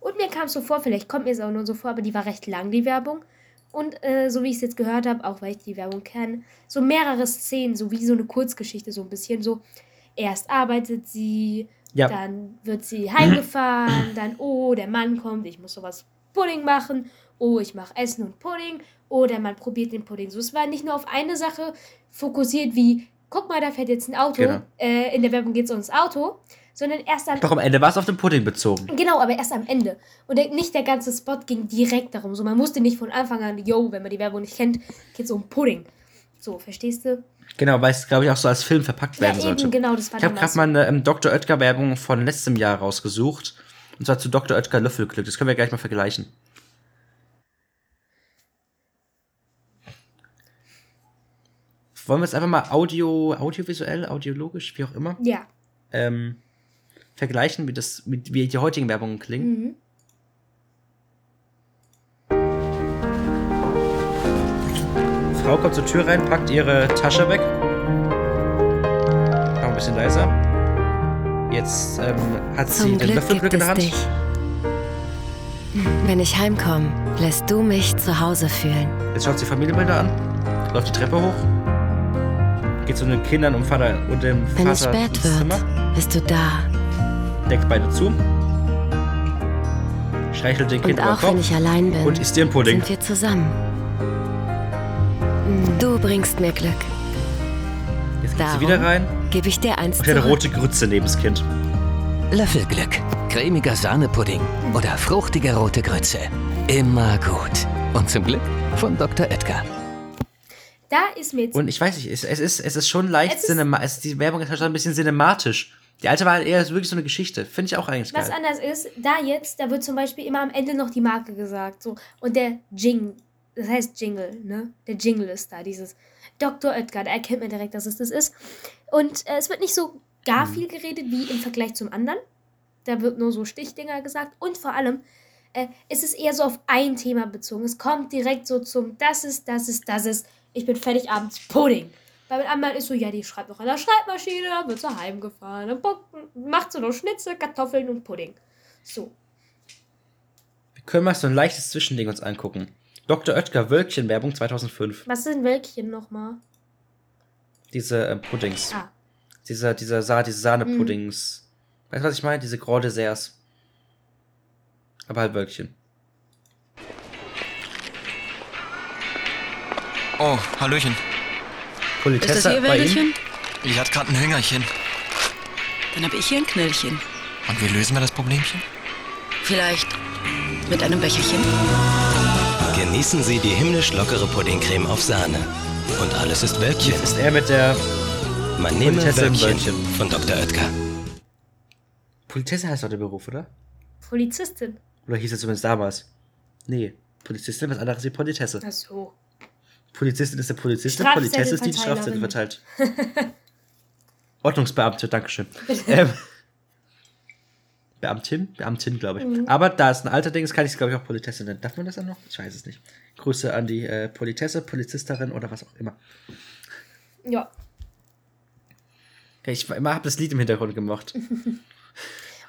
Und mir kam es so vor, vielleicht kommt mir es auch nur so vor, aber die war recht lang, die Werbung. Und äh, so wie ich es jetzt gehört habe, auch weil ich die Werbung kenne, so mehrere Szenen, so wie so eine Kurzgeschichte, so ein bisschen so. Erst arbeitet sie, Ja. dann wird sie heimgefahren, dann, oh, der Mann kommt, ich muss sowas Pudding machen, oh, ich mache Essen und Pudding, oh, der Mann probiert den Pudding. So, es war nicht nur auf eine Sache fokussiert, wie, guck mal, da fährt jetzt ein Auto, Genau. äh, in der Werbung geht es ums Auto, sondern erst am Doch am Ende war es auf den Pudding bezogen. Genau, aber erst am Ende. Und nicht der ganze Spot ging direkt darum. So, man musste nicht von Anfang an, yo, wenn man die Werbung nicht kennt, geht's um Pudding. So, verstehst du? Genau, weil es, glaube ich, auch so als Film verpackt Ja, werden eben, sollte. genau, das war Ich habe gerade mal eine ähm, Dr. Oetker-Werbung von letztem Jahr rausgesucht. Und zwar zu Dr. Oetker Löffelglück. Das können wir gleich mal vergleichen. Wollen wir jetzt einfach mal audio, audiovisuell, audiologisch, wie auch immer, Ja. ähm, vergleichen, wie, das, mit, wie die heutigen Werbungen klingen? Mhm. Frau kommt zur Tür rein, packt ihre Tasche weg. Noch ein bisschen leiser. Jetzt ähm, hat sie Zum den Glück Löffelglück gibt in der es Hand. dich. Wenn ich heimkomme, lässt du mich zu Hause fühlen. Jetzt schaut sie Familienbilder an, läuft die Treppe hoch, geht zu den Kindern und Vater und dem Wenn es Vater spät ins wird, Zimmer, bist du da. deckt beide zu, streichelt den Kind Und den auch wenn ich allein bin, und isst ihren Pudding. sind wir zusammen. Du bringst mir Glück. Jetzt geht sie wieder rein Gebe ich dir eins und eine rote Grütze neben das Kind. Löffelglück, cremiger Sahnepudding oder fruchtige rote Grütze. Immer gut. Und zum Glück von Dr. Edgar. Da ist mir jetzt. Und ich weiß nicht, es, es, ist, es ist schon leicht Es cinema es, die Werbung ist halt schon ein bisschen cinematisch. Die alte war halt eher wirklich so eine Geschichte. Finde ich auch eigentlich was geil. anders ist, da jetzt, da wird zum Beispiel immer am Ende noch die Marke gesagt. So. Und der Jing, das heißt Jingle, ne? Der Jingle ist da, dieses Dr. Oetker, da erkennt man direkt, dass es das ist. Und äh, es wird nicht so gar viel geredet wie im Vergleich zum anderen. Da wird nur so Stichdinger gesagt. Und vor allem, äh, es ist eher so auf ein Thema bezogen. Es kommt direkt so zum, das ist, das ist, das ist, ich bin fertig abends, Pudding. Bei dem anderen ist so, ja, die schreibt noch an der Schreibmaschine, dann wird sie heimgefahren, dann macht sie noch Schnitzel, Kartoffeln und Pudding. So. Wir können mal so ein leichtes Zwischending uns angucken. Dr. Oetker Wölkchen-Werbung 2005. Was sind Wölkchen nochmal? Diese äh, Puddings. Ah. Dieser, dieser Sa diese Sahnepuddings. Weißt du, was ich meine? Diese Grand Desserts. Aber halt Wölkchen. Oh, Hallöchen. Politesse bei Ihnen? Ich hatte gerade ein Hüngerchen. Dann habe ich hier ein Knöllchen. Und wie lösen wir das Problemchen? Vielleicht mit einem Becherchen. Genießen Sie die himmlisch lockere Puddingcreme auf Sahne. Und alles ist Wölkchen. Jetzt ist er mit der Man nehme Wölkchen von Dr. Oetker. Politesse heißt doch der Beruf, oder? Polizistin. Oder hieß es zumindest damals? Nee. Polizistin was anderes wie Politesse. Ach so. Polizistin ist der Polizistin, Politesse ist die, Strafzettel verteilt. Ordnungsbeamte, Dankeschön. ähm, Beamtin? Beamtin, glaube ich. Mhm. Aber da es ein alter Ding ist, kann ich es, glaube ich, auch Politesse nennen. Darf man das dann noch? Ich weiß es nicht. Grüße an die äh, Politesse, Polizisterin oder was auch immer. Ja. Ich habe das Lied im Hintergrund gemocht.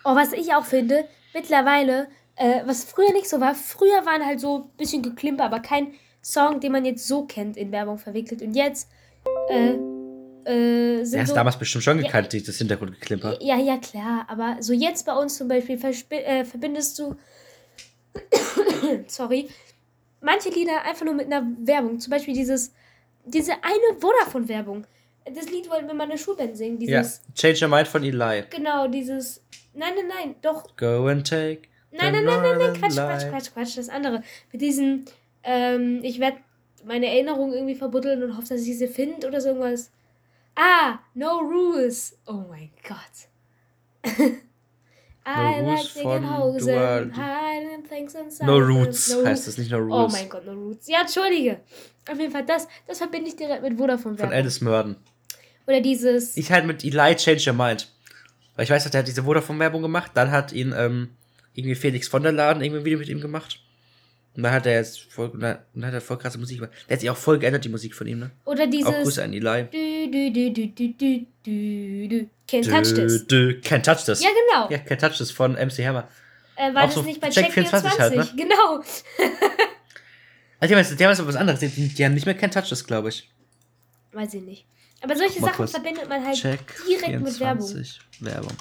Oh, was ich auch finde, mittlerweile, äh, was früher nicht so war, früher waren halt so ein bisschen geklimper, aber kein Song, den man jetzt so kennt, in Werbung verwickelt. Und jetzt, äh, äh, sind Er hast so, damals bestimmt schon Ja, gekannt, die- das Hintergrundgeklimper. Ja, ja, klar, aber so jetzt bei uns zum Beispiel äh, verbindest du, sorry, manche Lieder einfach nur mit einer Werbung. Zum Beispiel dieses, diese eine Vodafone-Werbung. Das Lied wollten wir mal in der Schulband singen. Ja, Dieses, Change Your Mind von Eli. genau, dieses, nein, nein, nein, doch, Go and take. Nein, nein, nein, nein, nein, Quatsch, Quatsch. Quatsch, Quatsch, das andere. Mit diesem, ähm, ich werde meine Erinnerung irgendwie verbuddeln und hoffe, dass ich sie finde oder so irgendwas. Ah, No Rules. Oh mein Gott. I No like von Hosen, hiding things inside. No. Roots No heißt es, nicht No Oh Rules. mein Gott, No Roots. Ja, entschuldige. Auf jeden Fall, das, das verbinde ich direkt mit Vodafone Von. Alice Murden. Oder dieses, Ich halt mit Eli Change Your Mind. Weil ich weiß noch, der hat diese Vodafone-Werbung gemacht. Dann hat ihn ähm, irgendwie Felix von der Laden irgendwie ein Video mit ihm gemacht. Und dann hat er jetzt voll, und und dann hat er voll krasse Musik gemacht. Der hat sich auch voll geändert, die Musik von ihm, ne? Oder dieses. Auch Grüße an Eli. Du, du, du, du, du, du, du, du. Can't touch this. Dö, Can't Touch This. Ja, genau. Ja, Can't Touch This von MC Hammer. Äh, war Auch das so nicht bei Check Check 24 24? halt, ne? Genau. Also, die haben, die haben jetzt was anderes. Die, die haben nicht mehr Can't Touch This, glaube ich. Weiß ich nicht. Aber solche Sachen kurz. verbindet man halt Check direkt mit Werbung. 24 Werbung.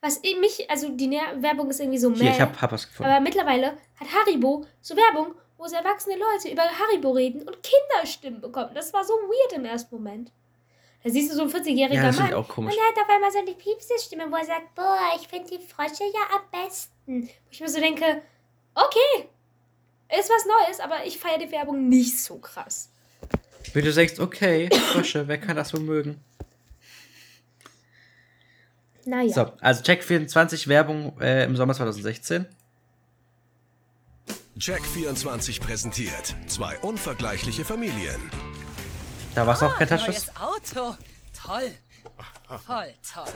Was in mich, also die Werbung ist irgendwie so Hier, meh. ich hab, hab was gefunden. Aber mittlerweile hat Haribo so Werbung, wo so erwachsene Leute über Haribo reden und Kinderstimmen bekommen. Das war so weird im ersten Moment. Da siehst du so einen 40-jähriger Ja, das Mann. auch komisch. Und er hat auf einmal so eine Piepse-Stimme, wo er sagt, boah, ich finde die Frösche ja am besten. Wo ich mir so denke, okay, ist was Neues, aber ich feiere die Werbung nicht so krass. Wie du sagst, okay, Frösche, wer kann das wohl mögen? Naja. So, also Check 24 Werbung äh, im Sommer 2016. Check 24 präsentiert zwei unvergleichliche Familien. Da war es auch kein This. Neues Auto. Toll. Voll toll.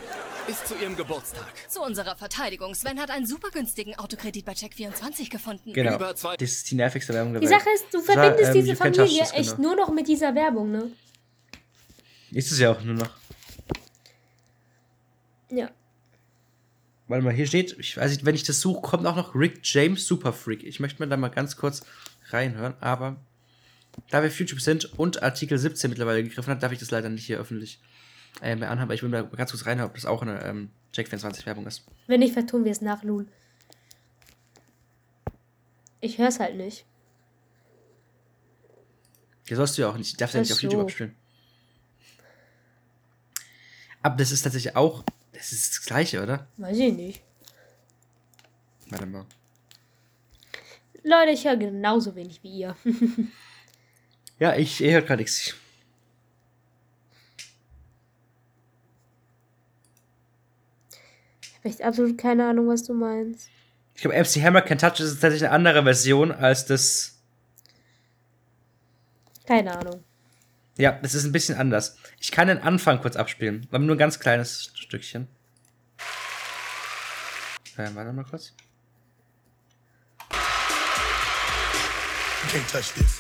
Bis zu ihrem Geburtstag. Zu unserer Verteidigung. Sven hat einen super günstigen Autokredit bei Check24 gefunden. Genau. Das ist die nervigste Werbung der Die Welt. Sache ist, du Das war, verbindest ähm, diese Familie echt genau. nur noch mit dieser Werbung, ne? Ist es ja auch nur noch. Ja. Warte mal, hier steht, ich weiß nicht, wenn ich das suche, kommt auch noch Rick James Super Freak. Ich möchte mir da mal ganz kurz reinhören, aber da wir auf YouTube sind und Artikel 17 mittlerweile gegriffen hat, darf ich das leider nicht hier öffentlich äh, mehr anhaben, aber ich will mal ganz kurz reinhören, ob das auch eine ähm, Check24 Werbung ist. Wenn nicht, vertun wir es nach Lul. Ich hör's halt nicht. Hier sollst du ja auch nicht, ich darf ja nicht auf YouTube so. abspielen. Aber das ist tatsächlich auch, das ist das gleiche, oder? Weiß ich nicht. Warte mal. Leute, ich höre genauso wenig wie ihr. Ja, ich, ich höre gerade nichts. ich habe echt absolut keine Ahnung, was du meinst. Ich glaube, MC Hammer Can Touch ist tatsächlich eine andere Version als das. Keine Ahnung. Ja, das ist ein bisschen anders. Ich kann den Anfang kurz abspielen, aber nur ein ganz kleines Stückchen. Äh, warte mal kurz. Can't touch this.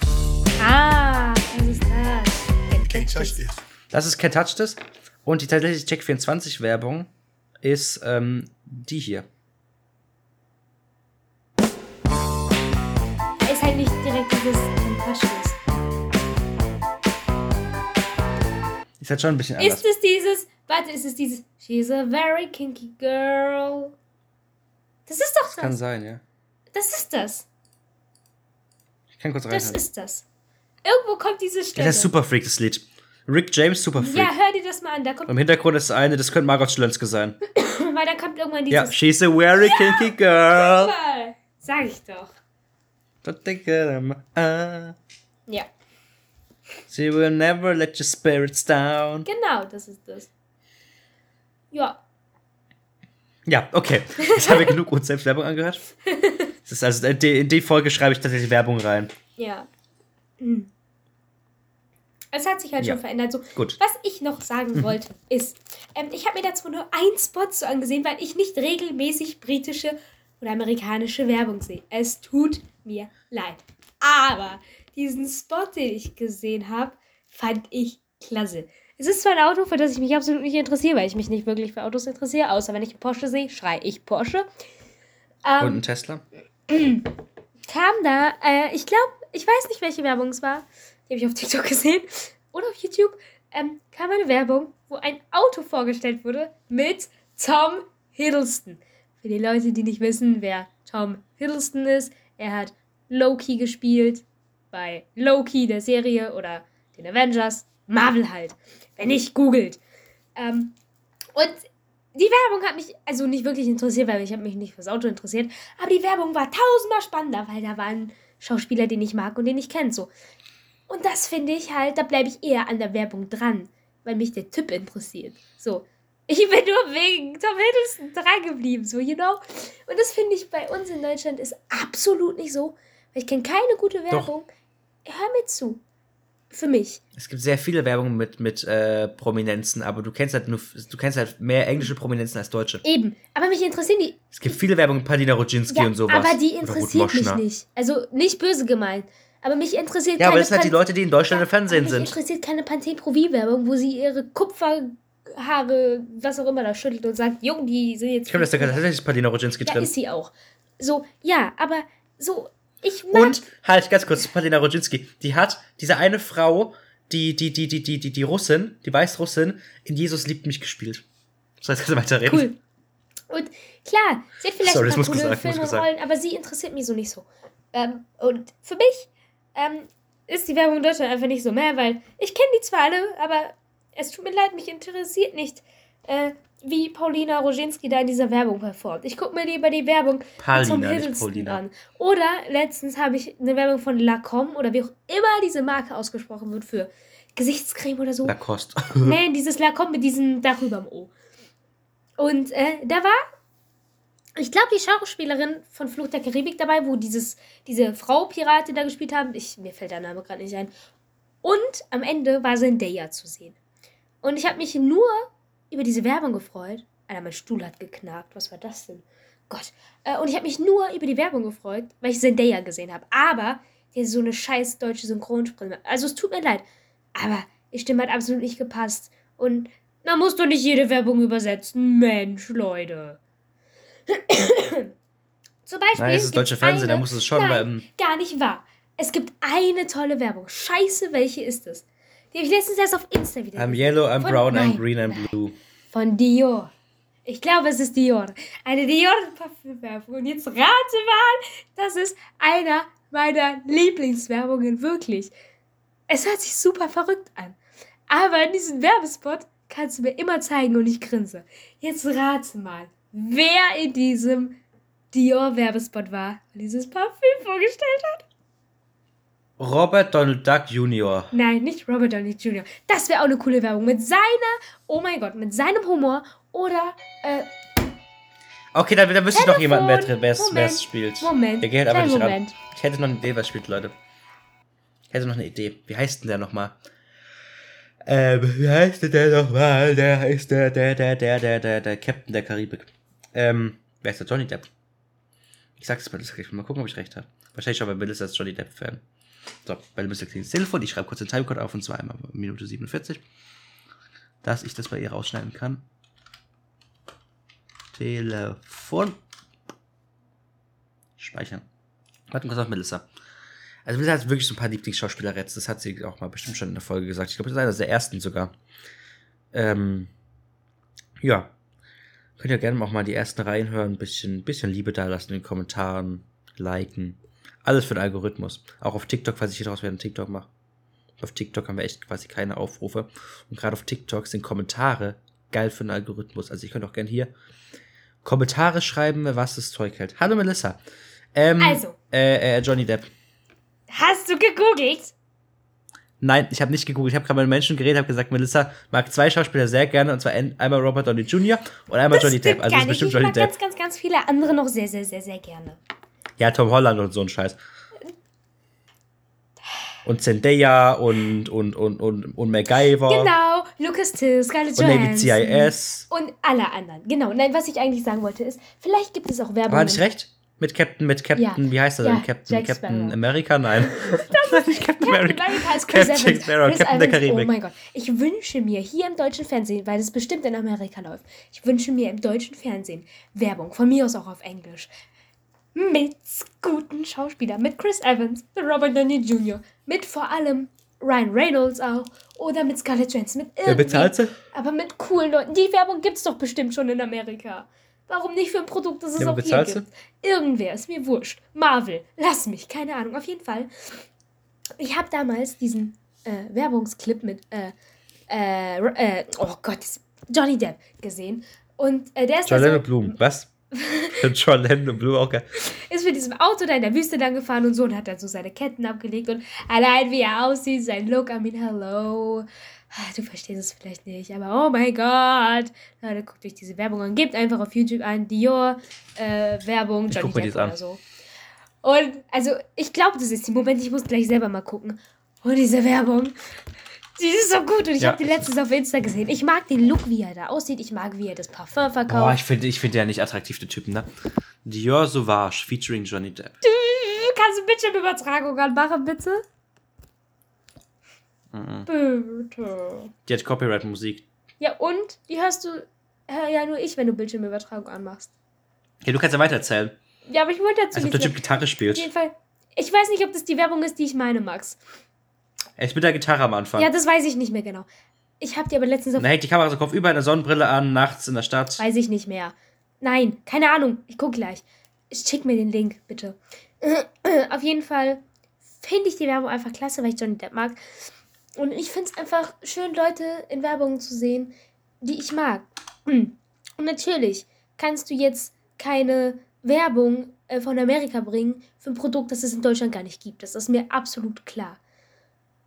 Ah, was ist das? Can't touch this. Das ist Can Touch This. Und die tatsächliche Check24 Werbung ist ähm, die hier. Ist halt nicht direkt dieses Taschentuch. Ist halt schon ein bisschen anders. Ist es dieses, warte, ist es dieses She's a very kinky girl. Das ist doch das. Kann sein, ja. Das ist das. Ich kann kurz Das reinhören. ist das. Irgendwo kommt diese Stelle. Das ist Super Freak, das Lied. Rick James Super Freak. Ja, hör dir das mal an. Da kommt, Im Hintergrund ist eine, das könnte Margot Schlönske sein. weil da kommt irgendwann dieses. Ja, she's a very kinky girl. Mal. Sag ich doch. Don't think I'm. Ja, She will never let your spirits down. genau, das ist das. Ja, Ja, okay. Jetzt haben wir genug uns selbst Werbung angehört. Das ist also in die, in die Folge schreibe ich tatsächlich Werbung rein. ja. Hm. Es hat sich halt Ja. schon verändert. So, Gut. Was ich noch sagen wollte, ist, ähm, ich habe mir dazu nur einen Spot so angesehen, weil ich nicht regelmäßig britische oder amerikanische Werbung sehe. Es tut mir leid. Aber diesen Spot, den ich gesehen habe, fand ich klasse. Es ist zwar ein Auto, für das ich mich absolut nicht interessiere, weil ich mich nicht wirklich für Autos interessiere, außer wenn ich einen Porsche sehe, schrei ich Porsche. Ähm, Und ein Tesla. kam da, äh, ich glaube, ich weiß nicht, welche Werbung es war. Die habe ich auf TikTok gesehen. Oder auf YouTube. Ähm, kam eine Werbung, wo ein Auto vorgestellt wurde mit Tom Hiddleston. Für die Leute, die nicht wissen, wer Tom Hiddleston ist, er hat Loki gespielt bei Loki, der Serie oder den Avengers. Marvel halt. Wenn nicht, googelt. Ähm, und die Werbung hat mich also nicht wirklich interessiert, weil ich habe mich nicht fürs Auto interessiert. Aber die Werbung war tausendmal spannender, weil da war ein Schauspieler, den ich mag und den ich kenne. So. Und das finde ich halt, da bleibe ich eher an der Werbung dran, weil mich der Typ interessiert. So. Ich bin nur wegen Tom Hiddleston dran geblieben, so, you know? Und das finde ich bei uns in Deutschland ist absolut nicht so. Weil ich kenne keine gute Werbung. Hör mir zu. für mich. Es gibt sehr viele Werbungen mit, mit äh, Prominenzen, aber du kennst halt nur, du kennst halt mehr englische Prominenzen als deutsche. Eben. Aber mich interessieren die. Es gibt viele Werbungen mit Paulina Rodzinski Ja, und sowas. aber die interessiert mich nicht. Also nicht böse gemeint. Aber mich interessiert Ja, aber keine das sind halt die Leute, die in Deutschland im Fernsehen mich sind. interessiert keine Pantene Pro V-Werbung, wo sie ihre Kupferhaare, was auch immer, da schüttelt und sagt, Jung, die sind jetzt. Ich glaube, da ist tatsächlich Paulina Rodzinski Ja, drin. ist sie auch. So, ja, aber so, ich mag. Und halt, ganz kurz, Paulina Rodzinski, die hat diese eine Frau, die, die, die, die, die, die, die Russin, die Weißrussin, in Jesus liebt mich gespielt. So, jetzt kannst du weiterreden. Cool. Und klar, sie hat vielleicht Sorry, ein das paar coole gesagt, Filme. Rollen, aber sie interessiert mich so nicht so. Ähm, und für mich ähm, ist die Werbung in Deutschland einfach nicht so mehr, weil ich kenne die zwar alle, aber es tut mir leid, mich interessiert nicht, äh, wie Paulina Roginski da in dieser Werbung performt. Ich gucke mir lieber die Werbung Paulina, nicht Hiddleston an. Oder letztens habe ich eine Werbung von Lacombe oder wie auch immer diese Marke ausgesprochen wird für Gesichtscreme oder so. Lacoste. Nee, dieses Lacombe mit diesem Dach überm O. Und äh, da war, ich glaube, die Schauspielerin von Fluch der Karibik dabei, wo dieses, diese Frau Piratin da gespielt haben. Ich, mir fällt der Name gerade nicht ein. Und am Ende war Zendaya zu sehen. Und ich habe mich nur über diese Werbung gefreut. Alter, mein Stuhl hat geknackt. Was war das denn? Gott. Äh, und ich habe mich nur über die Werbung gefreut, weil ich Zendaya gesehen habe. Aber hat so eine scheiß deutsche Synchronsprecherin. Also es tut mir leid. Aber die Stimme hat absolut nicht gepasst. Und man muss doch nicht jede Werbung übersetzen. Mensch, Leute. Zum Beispiel. Nein, es ist deutsche Fernsehen, da muss es schon, Nein, ähm, gar nicht wahr. Es gibt eine tolle Werbung. Scheiße, welche ist es? Die habe ich letztens erst auf Insta wieder I'm yellow, I'm Von- brown, I'm nein, green, I'm blue. Von Dior. Ich glaube, es ist Dior. Eine Dior-Parfümwerbung. Und jetzt rate mal, das ist einer meiner Lieblingswerbungen, wirklich. Es hört sich super verrückt an. Aber in diesem Werbespot kannst du mir immer zeigen und ich grinse. Jetzt rate mal, wer in diesem Dior-Werbespot war und dieses Parfüm vorgestellt hat. Robert Donald Duck Jr. Nein, nicht Robert Downey Jr. Das wäre auch eine coole Werbung. Mit seiner, oh mein Gott, mit seinem Humor oder, äh, Okay, dann, dann wüsste ich noch jemanden, wer es spielt. Moment, Der geht aber nicht Moment. ran. Ich hätte noch eine Idee, wer es spielt, Leute. Ich hätte noch eine Idee. Wie heißt denn der nochmal? Ähm, wie heißt denn der nochmal? Der heißt der, der, der, der, der, der, der Captain der Karibik. Ähm, wer ist der Johnny Depp? Ich sag's mal, das mal gucken, ob ich recht habe. Wahrscheinlich schon bei Melissa als Johnny Depp-Fan. So, bei klingt das Telefon. Ich schreibe kurz den Timecode auf und zwar einmal Minute 47. Dass ich das bei ihr rausschneiden kann. Telefon. Speichern. Warten kurz auf Melissa. Also Melissa hat wirklich so ein paar Lieblingsschauspielerettes. Das hat sie auch mal bestimmt schon in der Folge gesagt. Ich glaube, das ist einer der ersten sogar. Ähm, ja. Könnt ihr gerne auch mal die ersten reinhören. Ein bisschen, bisschen Liebe da lassen in den Kommentaren. Liken. Alles für den Algorithmus. Auch auf TikTok, falls ich hier draus einen TikTok mache. Auf TikTok haben wir echt quasi keine Aufrufe. Und gerade auf TikTok sind Kommentare geil für den Algorithmus. Also ich könnte auch gerne hier Kommentare schreiben, was das Zeug hält. Hallo Melissa. Ähm, Also. Äh, äh, Johnny Depp. Hast du gegoogelt? Nein, ich habe nicht gegoogelt. Ich habe gerade mit Menschen geredet, habe gesagt, Melissa mag zwei Schauspieler sehr gerne. Und zwar ein- einmal Robert Downey Jr. und einmal Johnny Depp. Also das ist bestimmt Ich Johnny mag Depp. ganz, ganz, ganz viele andere noch sehr, sehr, sehr, sehr gerne. Ja, Tom Holland und so ein Scheiß. Und Zendaya und, und, und, und, und MacGyver. Genau, Lucas Till, Scarlett Und Navy Johansson. CIS. Und alle anderen. Genau. Nein, was ich eigentlich sagen wollte ist, vielleicht gibt es auch Werbung. Hatte ich recht? Mit Captain, mit Captain, Ja. wie heißt er Ja, denn? Captain, Jack Captain Sparrow. America? Nein. nicht Captain America. America ist Chris Captain Evans. Sparrow, Chris Captain der Evans, Karibik. Oh mein Gott. Ich wünsche mir hier im deutschen Fernsehen, weil das bestimmt in Amerika läuft, ich wünsche mir im deutschen Fernsehen Werbung, von mir aus auch auf Englisch, mit guten Schauspielern, mit Chris Evans, mit Robert Downey Jr., mit vor allem Ryan Reynolds auch oder mit Scarlett Johansson, mit Wer bezahlt sie? aber mit coolen Leuten. Die Werbung gibt es doch bestimmt schon in Amerika. Warum nicht für ein Produkt, das es Ja, auch hier gibt? Irgendwer, ist mir wurscht. Marvel, lass mich, keine Ahnung. Auf jeden Fall. Ich habe damals diesen äh, Werbungsclip mit äh, äh, äh, oh Gott, Johnny Depp gesehen. Und äh, der ist, da Jolene so, Bloom. Was? Jolene Bloom, auch geil. ist mit diesem Auto da in der Wüste lang gefahren und so und hat dann so seine Ketten abgelegt und allein wie er aussieht, sein Look, I mean, hello. Ah, Du verstehst es vielleicht nicht, aber oh mein Gott. Leute, guckt euch diese Werbung an. Gebt einfach auf YouTube ein Dior äh, Werbung, Ich Johnny guck mir Depp dies an. oder so. Und also, ich glaube, das ist die Moment, ich muss gleich selber mal gucken. Oh, diese Werbung. Die ist so gut und ich Ja. habe die letztens auf Insta gesehen. Ich mag den Look, wie er da aussieht. Ich mag, wie er das Parfum verkauft. Boah, ich finde ich find ja nicht attraktiv, der Typen, ne? Dior Sauvage featuring Johnny Depp. Kannst du bitte eine Übertragung anmachen, bitte? Mhm. Bitte. Die hat Copyright-Musik. Ja, und? Die hörst du hör ja nur ich, wenn du Bildschirmübertragung anmachst. Ja, du kannst ja weitererzählen. Ja, aber ich wollte dazu Als ob der Typ. Gitarre Auf spielt. jeden Fall. Ich weiß nicht, ob das die Werbung ist, die ich meine, Max. Ist mit der Gitarre am Anfang. Ja, das weiß ich nicht mehr genau. Ich habe die aber letztens auf. Er hält die Kamera so Kopf über eine Sonnenbrille an, nachts in der Stadt. Weiß ich nicht mehr. Nein, keine Ahnung. Ich guck gleich. Schick mir den Link, bitte. Auf jeden Fall finde ich die Werbung einfach klasse, weil ich Johnny Depp mag. Und ich finde es einfach schön, Leute in Werbungen zu sehen, die ich mag. Und natürlich kannst du jetzt keine Werbung äh, von Amerika bringen für ein Produkt, das es in Deutschland gar nicht gibt. Das ist mir absolut klar.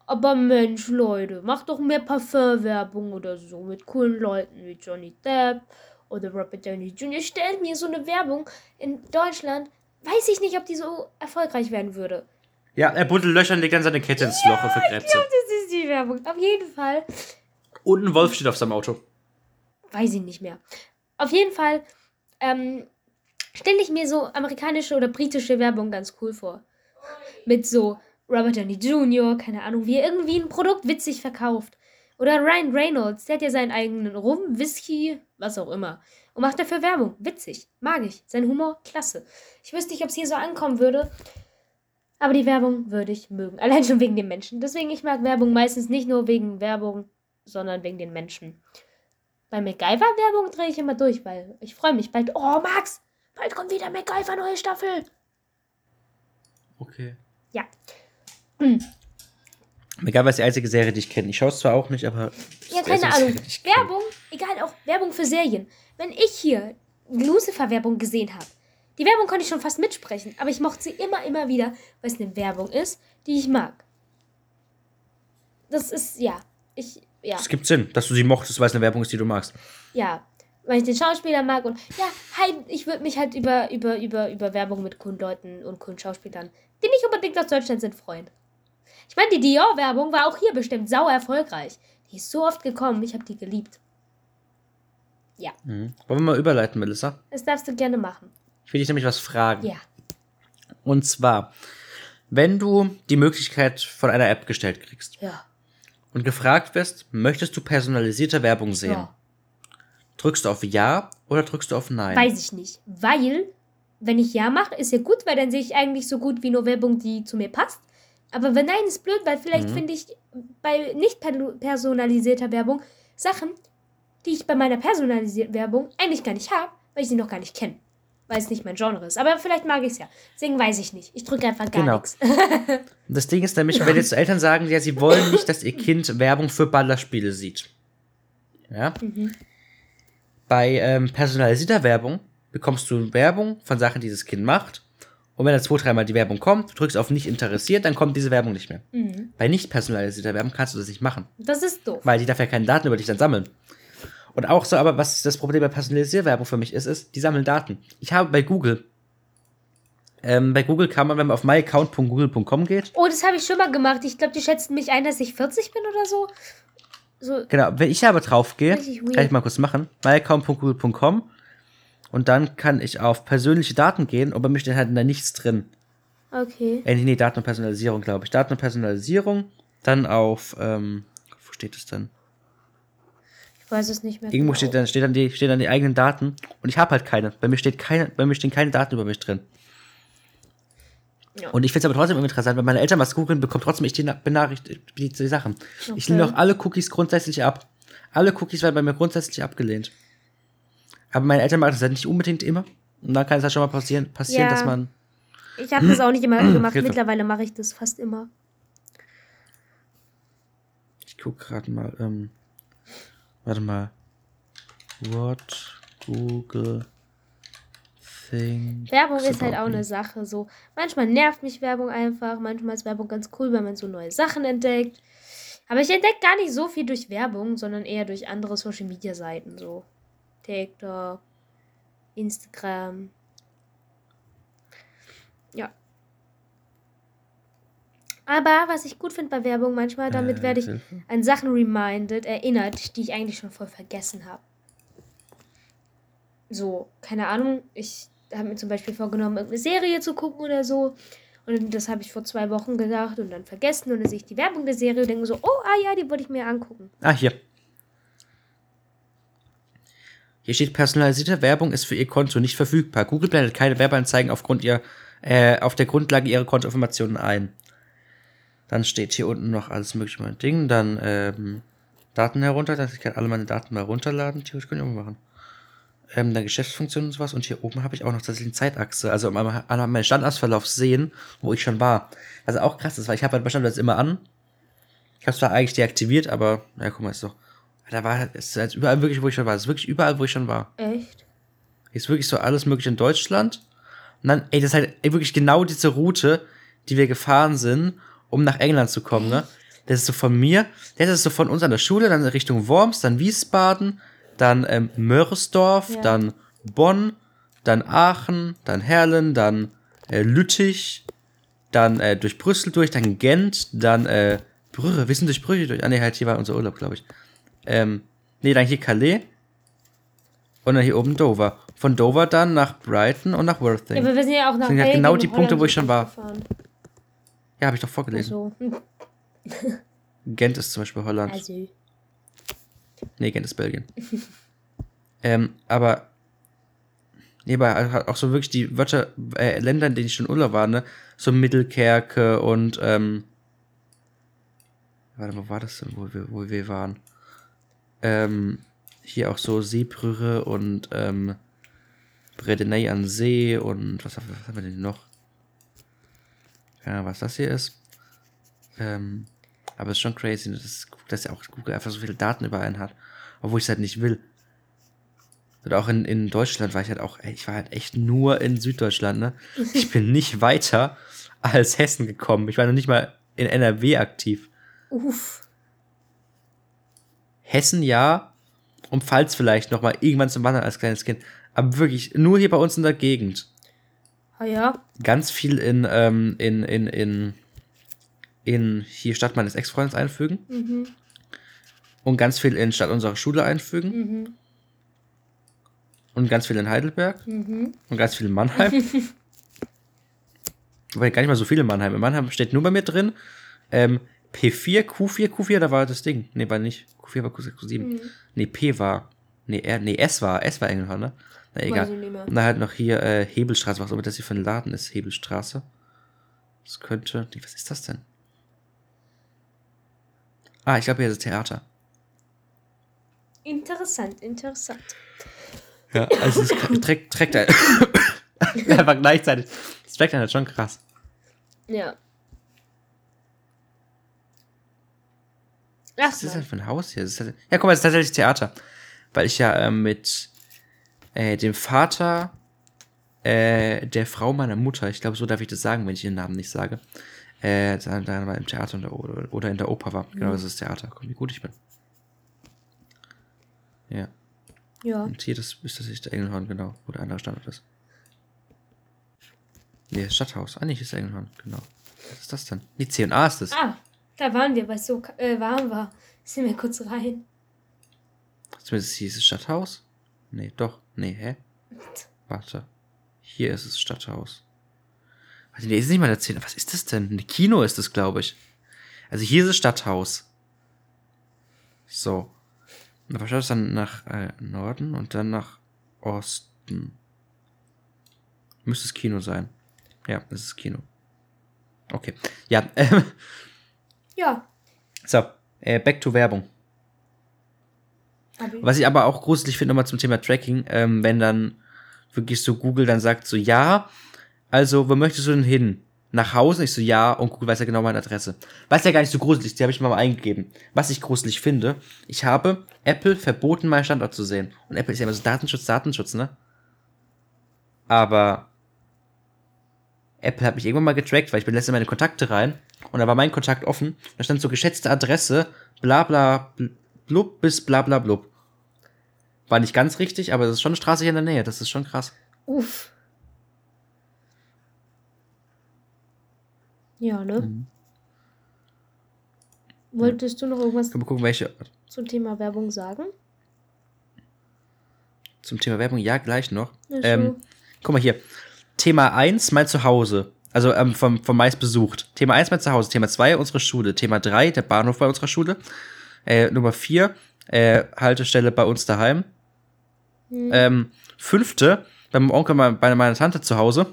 Aber Mensch, Leute, macht doch mehr Parfumwerbung oder so mit coolen Leuten wie Johnny Depp oder Robert Downey Jr. Stellt mir so eine Werbung in Deutschland. Weiß ich nicht, ob die so erfolgreich werden würde. Ja, er buddelt Löcher und legt dann seine Kette ins Loch und vergräbt Ich glaube, das ist die Werbung. Auf jeden Fall. Und ein Wolf steht auf seinem Auto. Weiß ich nicht mehr. Auf jeden Fall ähm, stelle ich mir so amerikanische oder britische Werbung ganz cool vor. Mit so Robert Downey Jr., keine Ahnung, wie er irgendwie ein Produkt witzig verkauft. Oder Ryan Reynolds, der hat ja seinen eigenen Rum, Whisky, was auch immer. Und macht dafür Werbung. Witzig. Mag ich. Sein Humor, klasse. Ich wüsste nicht, ob es hier so ankommen würde. Aber die Werbung würde ich mögen. Allein schon wegen den Menschen. Deswegen, ich mag Werbung meistens nicht nur wegen Werbung, sondern wegen den Menschen. Bei MacGyver-Werbung drehe ich immer durch, weil ich freue mich bald. Oh, Max! Bald kommt wieder MacGyver neue Staffel. Okay. Ja. MacGyver ist die einzige Serie, die ich kenne. Ich schaue es zwar auch nicht, aber. Ja, keine eine Ahnung. Serie. Werbung, egal, auch Werbung für Serien. Wenn ich hier Lucifer-Werbung gesehen habe, die Werbung konnte ich schon fast mitsprechen, aber ich mochte sie immer, immer wieder, weil es eine Werbung ist, die ich mag. Das ist, ja, ich, ja, Es gibt Sinn, dass du sie mochtest, weil es eine Werbung ist, die du magst. ja, weil ich den Schauspieler mag und ja, halt, ich würde mich halt über, über, über, über Werbung mit coolen Leuten und coolen Schauspielern, die nicht unbedingt aus Deutschland sind, freuen. Ich meine, die Dior-Werbung war auch hier bestimmt sau erfolgreich. Die ist so oft gekommen, ich habe die geliebt. Ja, Mhm. Wollen wir mal überleiten, Melissa? das darfst du gerne machen. Ich will dich nämlich was fragen. Ja. Und zwar, wenn du die Möglichkeit von einer App gestellt kriegst Ja. und gefragt wirst, möchtest du personalisierte Werbung sehen? Ja. Drückst du auf Ja oder drückst du auf Nein? Weiß ich nicht. Weil, wenn ich Ja mache, ist ja gut, weil dann sehe ich eigentlich so gut wie nur Werbung, die zu mir passt. Aber wenn Nein ist blöd, weil vielleicht Mhm. finde ich bei nicht per- personalisierter Werbung Sachen, die ich bei meiner personalisierten Werbung eigentlich gar nicht habe, weil ich sie noch gar nicht kenne. Weil es nicht mein Genre ist. Aber vielleicht mag ich es ja. Deswegen weiß ich nicht. Ich drücke einfach gar Genau. nichts. Das Ding ist nämlich, wenn jetzt Eltern sagen, ja, sie wollen nicht, dass ihr Kind Werbung für Ballerspiele sieht. Ja? Mhm. Bei ähm, personalisierter Werbung bekommst du Werbung von Sachen, die das Kind macht. Und wenn da zwei, dreimal die Werbung kommt, du drückst auf nicht interessiert, dann kommt diese Werbung nicht mehr. Mhm. Bei nicht personalisierter Werbung kannst du das nicht machen. Das ist doof. Weil die darf ja keine Daten über dich dann sammeln. Und auch so, aber was das Problem bei personalisierter Werbung für mich ist, ist, die sammeln Daten. Ich habe bei Google, ähm, bei Google kann man, wenn man auf myaccount.google.com geht, Oh, das habe ich schon mal gemacht. Ich glaube, die schätzen mich ein, dass ich 40 bin oder so. So, Genau, wenn ich aber drauf gehe, kann ich mal kurz machen, myaccount.google.com und dann kann ich auf persönliche Daten gehen und bei mir steht halt da nichts drin. okay. Äh, nee, Daten und Personalisierung, glaube ich. Daten und Personalisierung, dann auf, ähm, wo steht es denn? Ich weiß es nicht mehr. Irgendwo genau. steht dann, steht dann die, stehen dann die eigenen Daten und ich habe halt keine. Bei mir steht keine, bei mir stehen keine Daten über mich drin. Ja. Und ich finde es aber trotzdem interessant, wenn meine Eltern was googeln, bekommt trotzdem ich die Na- Benachricht die, die Sachen. Ich Okay. lehne auch alle Cookies grundsätzlich ab. Alle Cookies werden bei mir grundsätzlich abgelehnt. Aber meine Eltern machen das halt nicht unbedingt immer. Und dann kann es halt schon mal passieren, passieren Ja. dass man. Ich habe das auch nicht immer gemacht. Hilfe. Mittlerweile mache ich das fast immer. Ich guck gerade mal, ähm, warte mal. What Google think Werbung ist halt auch eine Sache. So, manchmal nervt mich Werbung einfach. Manchmal ist Werbung ganz cool, wenn man so neue Sachen entdeckt. Aber ich entdecke gar nicht so viel durch Werbung, sondern eher durch andere Social Media Seiten. So TikTok, Instagram. Ja. Aber was ich gut finde bei Werbung, manchmal damit Äh, werde ich an Sachen reminded, erinnert, die ich eigentlich schon voll vergessen habe. So, keine Ahnung, ich habe mir zum Beispiel vorgenommen, irgendeine Serie zu gucken oder so. Und das habe ich vor zwei Wochen gedacht und dann vergessen. Und dann sehe ich die Werbung der Serie und denke so, oh, ah ja, die wollte ich mir angucken. Ah, hier. Hier steht, personalisierte Werbung ist für Ihr Konto nicht verfügbar. Google blendet keine Werbeanzeigen aufgrund ihr, äh, auf der Grundlage Ihrer Kontoinformationen ein. Dann steht hier unten noch alles mögliche mein Ding. Dann ähm, Daten herunter. Ich kann alle meine Daten mal runterladen. Theoretisch kann ich auch machen. Ähm, dann Geschäftsfunktionen und sowas. Und hier oben habe ich auch noch tatsächlich eine Zeitachse. Also an an meinen Standortsverlauf sehen, wo ich schon war. Was auch krass ist, weil ich habe halt bei Standort immer an. Ich habe zwar eigentlich deaktiviert, aber ja, guck mal, ist doch. Da war es ist jetzt überall wirklich, wo ich schon war. Es ist wirklich überall, wo ich schon war. Echt? Ist wirklich so alles mögliche in Deutschland. Und dann, ey, das ist halt wirklich genau diese Route, die wir gefahren sind, um nach England zu kommen, ne? Das ist so von mir, das ist so von uns an der Schule, dann Richtung Worms, dann Wiesbaden, dann ähm, Mörresdorf, Ja. dann Bonn, dann Aachen, dann Herlen, dann äh, Lüttich, dann äh, durch Brüssel durch, dann Gent, dann äh, Brügge, wir sind durch Brügge durch. Ah, nee, halt hier war unser Urlaub, glaube ich. Ähm, nee, dann hier Calais und dann hier oben Dover. Von Dover dann nach Brighton und nach Worthing. Ja, aber wir sind ja auch nach Das sind Belgien genau die Punkte, wo ich schon war. gefahren. Ja, habe ich doch vorgelesen. So. Hm. Gent ist zum Beispiel Holland. Also. Nee, Gent ist Belgien. ähm, aber. Nee, aber halt auch so wirklich die Wörter, äh, Länder, in denen ich schon Urlaub war, ne? So Mittelkerke und, ähm. Warte, wo war das denn, wo wir, wo wir waren? Ähm, hier auch so Seebrüche und, ähm, Bredeney an See und was, haben wir- was haben wir denn noch? Ja, was das hier ist. Ähm, aber es ist schon crazy, dass, dass ja auch Google einfach so viele Daten über einen hat. Obwohl ich es halt nicht will. Oder auch in, in Deutschland war ich halt auch, ich war halt echt nur in Süddeutschland, ne? Ich bin nicht weiter als Hessen gekommen. Ich war noch nicht mal in NRW aktiv. Uff. Hessen ja, um Pfalz vielleicht noch mal irgendwann zum Wandern als kleines Kind. Aber wirklich nur hier bei uns in der Gegend. Ah ja. Ganz viel in, ähm, in, in, in, in hier Stadt meines Ex-Freundes einfügen. Mhm. Und ganz viel in Stadt unserer Schule einfügen. Mhm. Und ganz viel in Heidelberg. Mhm. Und ganz viel in Mannheim. Wobei gar nicht mal so viel in Mannheim. In Mannheim steht nur bei mir drin. Ähm, P4, Q4, Q4, da war das Ding. Nee, war nicht. Q4 war Q6, Q7. Mhm. Nee, P war. Nee, R, nee, S war. S war Engelhorn, ne? Na egal. Und dann halt noch hier äh, Hebelstraße, was auch immer das hier für ein Laden ist. Hebelstraße. Das könnte. Nee, was ist das denn? Ah, ich glaube hier ist das Theater. Interessant, interessant. Ja, also es trägt, trägt ein. einfach gleichzeitig. Das trägt einen halt schon krass. Ja. Was ist das denn für ein Haus hier? Ist halt, ja, guck mal, das ist tatsächlich Theater. Weil ich ja ähm, mit äh, dem Vater äh, der Frau meiner Mutter, ich glaube, so darf ich das sagen, wenn ich ihren Namen nicht sage, äh, da, da war im Theater oder, oder in der Oper war. Genau, Mhm. das ist Theater. Guck, wie gut ich bin. Ja. Ja. Und hier das ist das nicht der Engelhorn, genau, wo der andere Standort ist. Nee, das Stadthaus. Ah, hier ist Engelhorn, genau. Was ist das denn? Nee, C&A ist das. Ah, da waren wir, weil es so äh, warm war. Sind wir kurz rein. Zumindest ist das Stadthaus. Nee, doch. Nee, hä? Warte. Hier ist das Stadthaus. Warte, nee, ist nicht mal der 10. Was ist das denn? Ein Kino ist das, glaube ich. Also hier ist das Stadthaus. So. Und dann das dann nach äh, Norden und dann nach Osten. Müsste es Kino sein. Ja, das ist Kino. Okay. Ja, ähm, Ja. so. Äh, back to Werbung. Ich. Was ich aber auch gruselig finde, nochmal zum Thema Tracking, ähm, wenn dann wirklich so Google dann sagt so, ja, also, wo möchtest du denn hin? Nach Hause? Ich so, ja, und Google weiß ja genau meine Adresse. Was ja gar nicht so gruselig ist, die habe ich mal eingegeben. Was ich gruselig finde, ich habe Apple verboten, meinen Standort zu sehen. Und Apple ist ja immer so Datenschutz, Datenschutz, ne? Aber Apple hat mich irgendwann mal getrackt, weil ich bin letztens in meine Kontakte rein und da war mein Kontakt offen. Da stand so geschätzte Adresse, bla bla bl- blub bis bla bla blub. War nicht ganz richtig, aber das ist schon eine Straße hier in der Nähe. Das ist schon krass. Uff. Ja, ne? Mhm. Wolltest du noch irgendwas Können wir gucken, welche zum Thema Werbung sagen? zum Thema Werbung, ja, gleich noch. Ja, ähm, guck mal hier. Thema 1, mein Zuhause. Also ähm, vom, vom meist besucht. Thema 1, mein Zuhause. Thema 2, unsere Schule. Thema 3, der Bahnhof bei unserer Schule. Äh, Nummer 4, äh, Haltestelle bei uns daheim. Hm. Ähm, fünfte, bei meinem Onkel, bei bei meiner Tante zu Hause.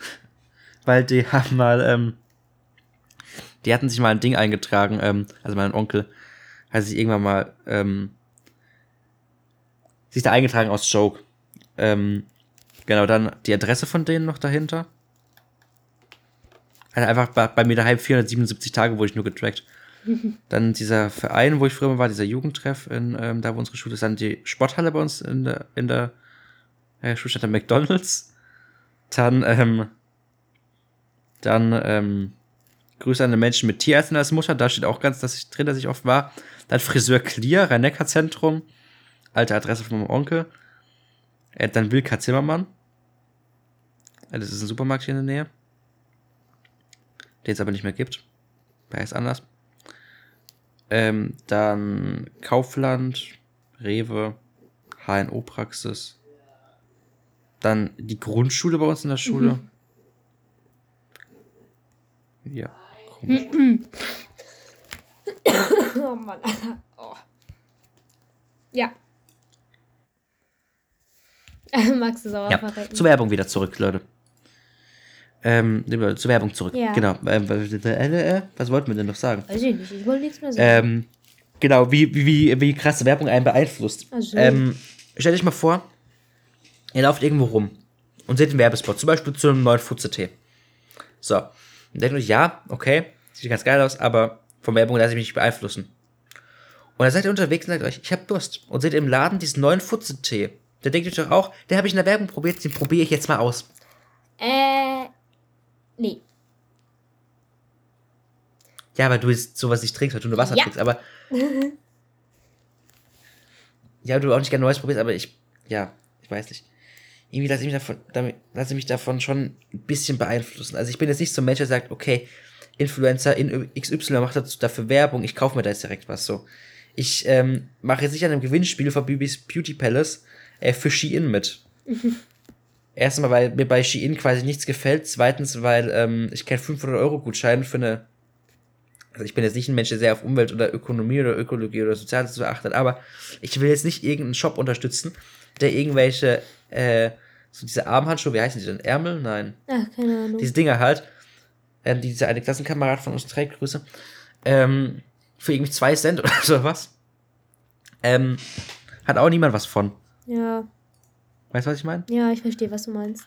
Weil die haben mal, ähm, die hatten sich mal ein Ding eingetragen, ähm, also mein Onkel hat sich irgendwann mal, ähm, sich da eingetragen aus Joke. Ähm, genau, dann die Adresse von denen noch dahinter. Also einfach bei, bei mir daheim 477 Tage wurde ich nur getrackt. Dann dieser Verein, wo ich früher mal war, dieser Jugendtreff, in, ähm, da wo unsere Schule ist, dann die Sporthalle bei uns in der, in der äh, Schulstadt der McDonalds. Dann, ähm, dann, ähm, Grüße an den Menschen mit Tierärztin als Mutter, da steht auch ganz dass ich, drin, dass ich oft war. Dann Friseur Clear, Rhein-Neckar-Zentrum, alte Adresse von meinem Onkel. Äh, dann Wilka Zimmermann. Das ist ein Supermarkt hier in der Nähe. Den es aber nicht mehr gibt. Der ist anders. Ähm, dann Kaufland, Rewe, HNO-Praxis. Dann die Grundschule bei uns in der Schule. Ja. oh Mann. Oh. Ja. Magst du sauer Ja, verrecken? zur Werbung wieder zurück, Leute. Ähm, zur Werbung zurück. Ja. Genau. Ähm, äh, äh, was wollten wir denn noch sagen? Weiß ich nicht, ich wollte nichts mehr sagen. Ähm, genau, wie, wie, wie, wie krass Werbung einen beeinflusst. Ach so. Ähm, stellt euch mal vor, ihr lauft irgendwo rum und seht einen Werbespot, zum Beispiel zu einem neuen Futze-Tee. So. Und denkt euch, ja, okay, sieht ganz geil aus, aber von Werbung lasse ich mich nicht beeinflussen. Und dann seid ihr unterwegs und sagt euch, ich habe Durst. Und seht im Laden diesen neuen Futze-Tee. Da denkt ihr euch doch auch, den habe ich in der Werbung probiert, den probiere ich jetzt mal aus. Äh, nee. Ja, weil du jetzt sowas nicht trinkst, weil du nur Wasser Ja. trinkst, aber ja, du auch nicht gerne Neues probierst, aber ich, ja, ich weiß nicht. Irgendwie lasse ich mich davon, damit, lasse ich mich davon schon ein bisschen beeinflussen. Also ich bin jetzt nicht so ein Mensch, der sagt, okay, Influencer in XY macht dazu- dafür Werbung, ich kaufe mir da jetzt direkt was so. Ich ähm, mache jetzt nicht an einem Gewinnspiel von Bibis Beauty Palace äh, für Shein mit. Erstmal, weil mir bei Shein quasi nichts gefällt. Zweitens, weil ähm, ich keinen 500-Euro-Gutschein für eine. Also, ich bin jetzt nicht ein Mensch, der sehr auf Umwelt oder Ökonomie oder Ökologie oder Soziales so achtet, aber ich will jetzt nicht irgendeinen Shop unterstützen, der irgendwelche, äh, so diese Armhandschuhe, wie heißen die denn? Ärmel? Nein. Ach, keine Ahnung. Diese Dinger halt, ähm, die diese eine Klassenkamerad von uns trägt, Grüße, ähm, für irgendwie zwei Cent oder sowas. Ähm, hat auch niemand was von. Ja, Weißt du, was ich meine? ja, ich verstehe, was du meinst.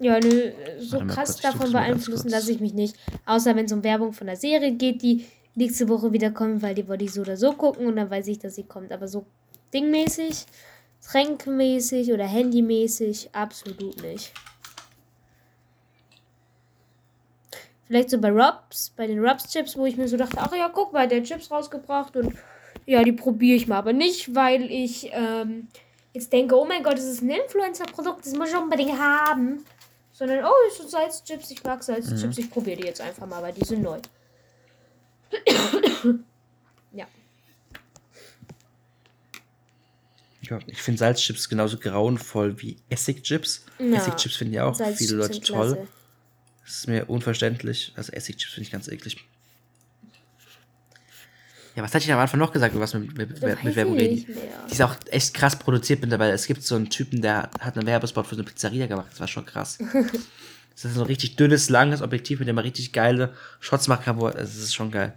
Ja, nö, so krass davon beeinflussen lasse ich mich nicht. Außer wenn es um Werbung von der Serie geht, die nächste Woche wieder kommt, weil die wollte ich so oder so gucken und dann weiß ich, dass sie kommt. Aber so dingmäßig, tränkmäßig oder handymäßig, absolut nicht. Vielleicht so bei Robs, bei den Robs Chips, wo ich mir so dachte, ach ja, guck mal, der hat Chips rausgebracht und ja, die probiere ich mal. Aber nicht, weil ich ähm, jetzt denke, oh mein Gott, das ist ein Influencer-Produkt, das muss ich unbedingt haben. Sondern, oh, das sind Salzchips, ich mag Salzchips, Mhm. ich probiere die jetzt einfach mal, weil die sind neu. ja. Ja, ich finde Salzchips genauso grauenvoll wie Essigchips. Ja, Essigchips finden ja auch viele Leute toll. klasse. Das ist mir unverständlich. Also Essigchips finde ich ganz eklig. Ja, was hatte ich am Anfang noch gesagt, über was mit, mit, mit weiß Werbung reden? Die ist auch echt krass produziert mittlerweile. Es gibt so einen Typen, der hat einen Werbespot für eine Pizzeria gemacht. Das war schon krass. Das ist so ein richtig dünnes, langes Objektiv, mit dem man richtig geile Shots machen kann. Wo, das ist schon geil.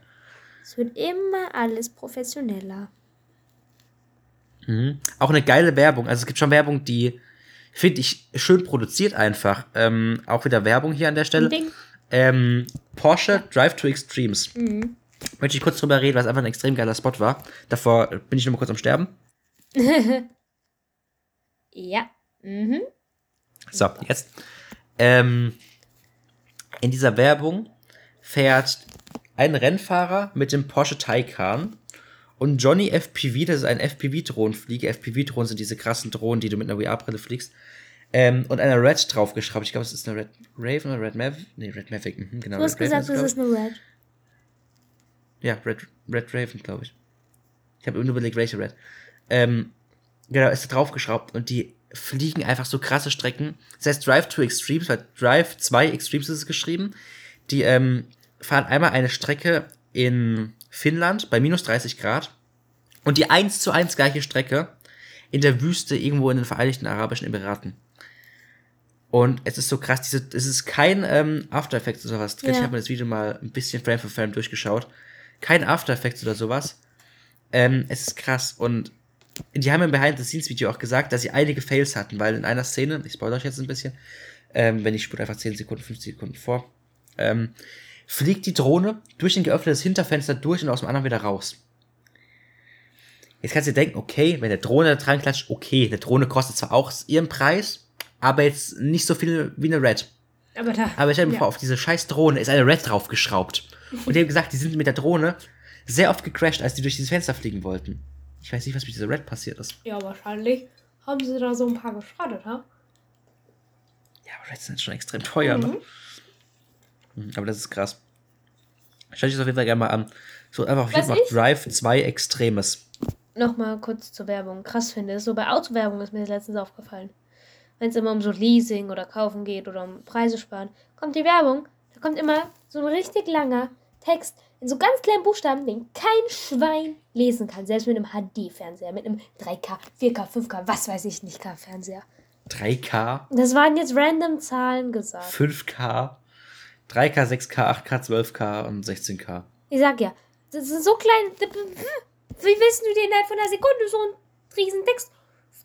Es wird immer alles professioneller. Mhm. Auch eine geile Werbung. Also es gibt schon Werbung, die finde ich schön produziert einfach. Ähm, auch wieder Werbung hier an der Stelle. Ähm, Porsche Drive to Extremes. Mhm. Möchte ich kurz drüber reden, was einfach ein extrem geiler Spot war. Davor bin ich noch mal kurz am Sterben. ja. Mhm. So, jetzt. Ähm, in dieser Werbung fährt ein Rennfahrer mit dem Porsche Taycan und Johnny FPV, das ist ein FPV-Drohnenflieger. FPV-Drohnen sind diese krassen Drohnen, die du mit einer VR-Brille fliegst. Ähm, und eine Red draufgeschraubt. Ich glaube, es ist eine Red Raven oder Red Mavic. Nee, Red Mavic, mhm, genau. Du hast Red Raven gesagt, es glaub ist eine Red. Ja, Red, Red Raven, glaube ich. Ich habe nur überlegt, welche Red. Ähm, genau, ist da draufgeschraubt und die fliegen einfach so krasse Strecken. Das heißt Drive to Extremes, weil Drive 2 Extremes ist es geschrieben. Die ähm, fahren einmal eine Strecke in Finnland bei minus 30 Grad und die 1 zu 1 gleiche Strecke in der Wüste irgendwo in den Vereinigten Arabischen Emiraten. Und es ist so krass, diese, es ist kein ähm, After Effects oder sowas drin. Ja. Ich habe mir das Video mal ein bisschen Frame für Frame durchgeschaut. Kein After Effects oder sowas. Ähm, es ist krass. Und die haben im Behind-the-Scenes-Video auch gesagt, dass sie einige Fails hatten, weil in einer Szene, ich spoilere euch jetzt ein bisschen, ähm, wenn ich spule einfach 10 Sekunden, 15 Sekunden vor, ähm, fliegt die Drohne durch ein geöffnetes Hinterfenster durch und aus dem anderen wieder raus. Jetzt kannst du dir denken, okay, wenn der Drohne da dran klatscht, okay, eine Drohne kostet zwar auch ihren Preis, aber jetzt nicht so viel wie eine Red. Aber da. Aber stell dir ja. vor, auf diese scheiß Drohne ist eine Red draufgeschraubt. Und die haben gesagt, die sind mit der Drohne sehr oft gecrashed, als die durch dieses Fenster fliegen wollten. Ich weiß nicht, was mit dieser Red passiert ist. Ja, wahrscheinlich haben sie da so ein paar geschadet, ha? Ja, aber Reds sind schon extrem teuer, Mhm. ne? Mhm, Aber das ist krass. Schau dich das auf jeden Fall gerne mal an. So einfach auf jeden Fall ich- Drive 2 Extremes. Nochmal kurz zur Werbung. Krass finde ist, so bei Autowerbung ist mir das letztens aufgefallen. Wenn es immer um so Leasing oder Kaufen geht oder um Preise sparen, kommt die Werbung, da kommt immer so ein richtig langer Text in so ganz kleinen Buchstaben, den kein Schwein lesen kann. Selbst mit einem HD-Fernseher, mit einem 3K, 4K, 5K, was weiß ich nicht, K-Fernseher. 3K, Das waren jetzt random Zahlen gesagt. 5K, 3K, 6K, 8K, 12K und 16K. Ich sag ja, das ist so klein. Wie willst du dir innerhalb von einer Sekunde so einen riesen Text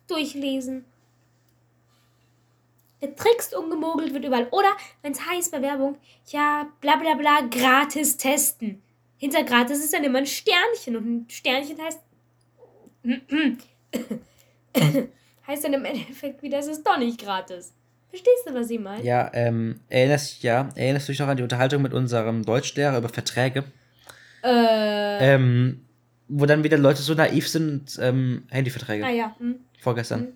durchlesen? Getrickst und gemogelt wird überall. Oder, wenn es heißt bei Werbung, ja, bla bla bla, gratis testen. Hinter gratis ist dann immer ein Sternchen und ein Sternchen heißt. heißt dann im Endeffekt wieder, es ist doch nicht gratis. Verstehst du, was ich meine? Ja, ähm, erinnerst, ja, erinnerst du dich noch an die Unterhaltung mit unserem Deutschlehrer über Verträge? Äh. Ähm, wo dann wieder Leute so naiv sind, ähm, Handyverträge. ah ja. Hm. Vorgestern.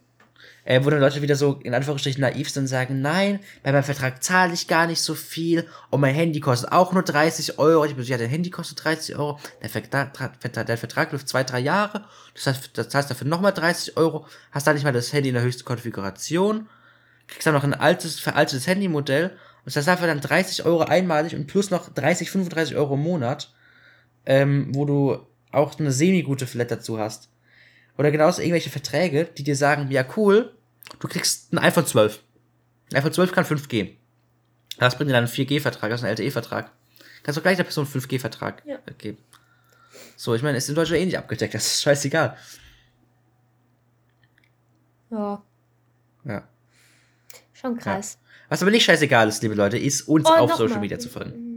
Äh, wo dann Leute wieder so in Anführungsstrichen naiv sind und sagen, nein, bei meinem Vertrag zahle ich gar nicht so viel und mein Handy kostet auch nur 30 Euro. Ich bin ja, dein Handy kostet 30 Euro, der Vertrag, der Vertrag läuft zwei, drei Jahre, das heißt, das heißt dafür nochmal 30 Euro, hast dann nicht mal das Handy in der höchsten Konfiguration, kriegst dann noch ein altes, veraltetes Handymodell und das dafür dann 30 Euro einmalig und plus noch 30, 35 Euro im Monat, ähm, wo du auch eine semi-gute Flat dazu hast. Oder genauso irgendwelche Verträge, die dir sagen, ja cool, du kriegst ein iPhone 12. Ein iPhone 12 kann 5G. Das bringt dir dann einen 4G-Vertrag, das ist ein LTE-Vertrag. Kannst du gleich der Person einen 5G-Vertrag Ja. geben. So, ich meine, ist in Deutschland eh nicht abgedeckt, das ist scheißegal. Ja, Ja. schon krass. Was aber nicht scheißegal ist, liebe Leute, ist uns Oh, auf Social mal. Media zu folgen.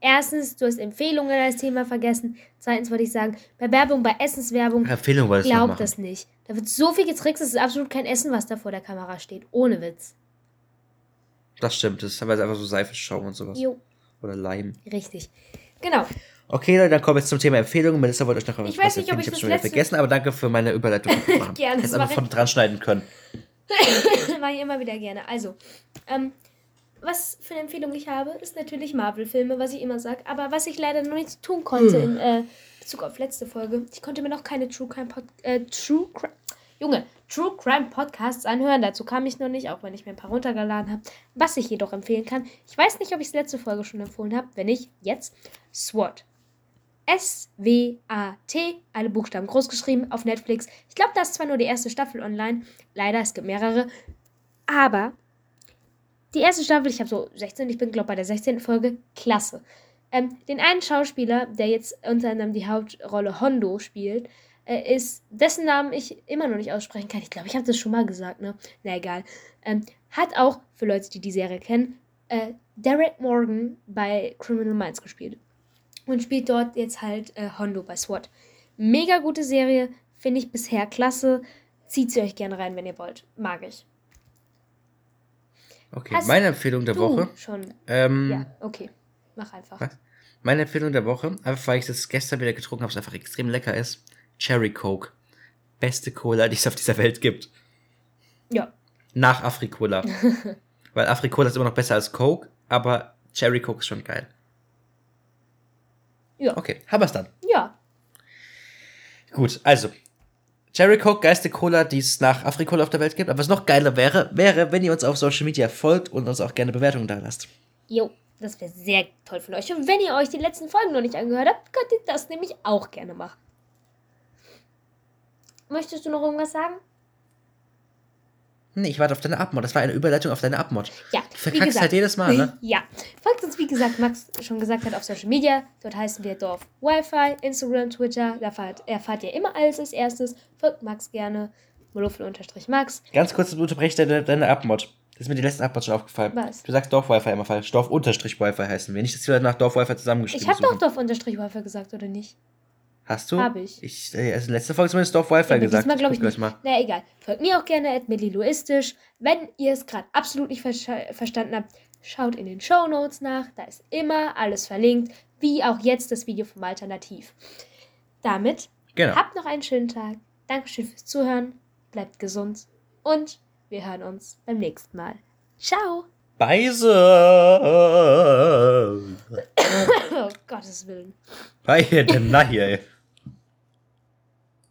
Erstens, du hast Empfehlungen als Thema vergessen. Zweitens wollte ich sagen, bei Werbung, bei Essenswerbung, Empfehlung wolltest du noch glaub machen. das nicht. Da wird so viel getrickst, es ist absolut kein Essen, was da vor der Kamera steht. Ohne Witz. Das stimmt, das ist teilweise einfach so Seifenschaum und sowas. Jo, Oder Leim. richtig. Genau. Okay, Leute, dann kommen wir jetzt zum Thema Empfehlungen. Melissa wollte euch noch Ich was weiß nicht, ob ich hab's das schon wieder vergessen, aber danke für meine Überleitung. Gerne, das einfach von dran schneiden können. Mache ich immer wieder gerne. Also, ähm, was für eine Empfehlung ich habe, ist natürlich Marvel-Filme, was ich immer sage. Aber was ich leider noch nicht tun konnte Hm. in äh, Bezug auf letzte Folge, ich konnte mir noch keine True Crime Pod äh, True Crime Junge, True Crime Podcasts anhören. Dazu kam ich noch nicht, auch wenn ich mir ein paar runtergeladen habe. Was ich jedoch empfehlen kann, ich weiß nicht, ob ich es letzte Folge schon empfohlen habe. Wenn nicht, jetzt SWAT. S-W-A-T, alle Buchstaben groß geschrieben, auf Netflix. Ich glaube, da ist zwar nur die erste Staffel online. Leider, es gibt mehrere. Aber die erste Staffel, ich habe so 16, ich bin glaube bei der 16. Folge, klasse. Ähm, den einen Schauspieler, der jetzt unter anderem die Hauptrolle Hondo spielt, äh, ist, dessen Namen ich immer noch nicht aussprechen kann. Ich glaube, ich habe das schon mal gesagt, ne? Na egal. Ähm, hat auch, für Leute, die die Serie kennen, äh, Derek Morgan bei Criminal Minds gespielt. Und spielt dort jetzt halt äh, Hondo bei SWAT. Mega gute Serie, finde ich bisher klasse. Zieht sie euch gerne rein, wenn ihr wollt. Mag ich. Okay, Hast meine Empfehlung der du Woche. Schon. Ähm, ja, okay. Mach einfach. Was? Meine Empfehlung der Woche, einfach weil ich das gestern wieder getrunken habe, es einfach extrem lecker ist. Cherry Coke. Beste Cola, die es auf dieser Welt gibt. Ja. Nach Afrikola. Weil Afrikola ist immer noch besser als Coke, aber Cherry Coke ist schon geil. Ja. Okay, haben wir's dann. Ja. Gut, also. Cherry Coke, geilste Cola, die es nach Afrikola auf der Welt gibt. Aber was noch geiler wäre, wäre, wenn ihr uns auf Social Media folgt und uns auch gerne Bewertungen da lasst. Jo, das wäre sehr toll von euch. Und wenn ihr euch die letzten Folgen noch nicht angehört habt, könnt ihr das nämlich auch gerne machen. Möchtest du noch irgendwas sagen? Nee, ich warte auf deine Abmod. Das war eine Überleitung auf deine Abmod. Ja, Du verkackst halt jedes Mal, ne? Ja. Folgt uns, wie gesagt, Max schon gesagt hat, auf Social Media. Dort heißen wir Dorf Wi-Fi, Instagram, Twitter. Da erfahrt, erfahrt ihr immer alles als erstes. Folgt Max gerne. Moluffel-Max. Ganz kurz unterbreche deine, deine Abmod. Das ist mir die letzten Abmod schon aufgefallen. Was? Du sagst Dorf-Wi-Fi immer falsch. Dorf-Wi-Fi heißen wir. Nicht, dass wir nach Dorf-Wi-Fi zusammengeschrieben Ich habe doch. Dorf-Wi-Fi gesagt, oder nicht? Hast du? Hab ich. Ich, äh, also in letzter Folge zumindest Dorf-Wi-Fi Ja, aber gesagt. diesmal glaube ich gleich nicht. Na egal. Folgt mir auch gerne at Milliluistisch. Wenn ihr es gerade absolut nicht ver verstanden habt, schaut in den Show Notes nach. Da ist immer alles verlinkt, wie auch jetzt das Video vom Alternativ. Damit Genau. habt noch einen schönen Tag. Dankeschön fürs Zuhören. Bleibt gesund und wir hören uns beim nächsten Mal. Ciao. Beise. oh Gottes Willen. Bei der Nahe.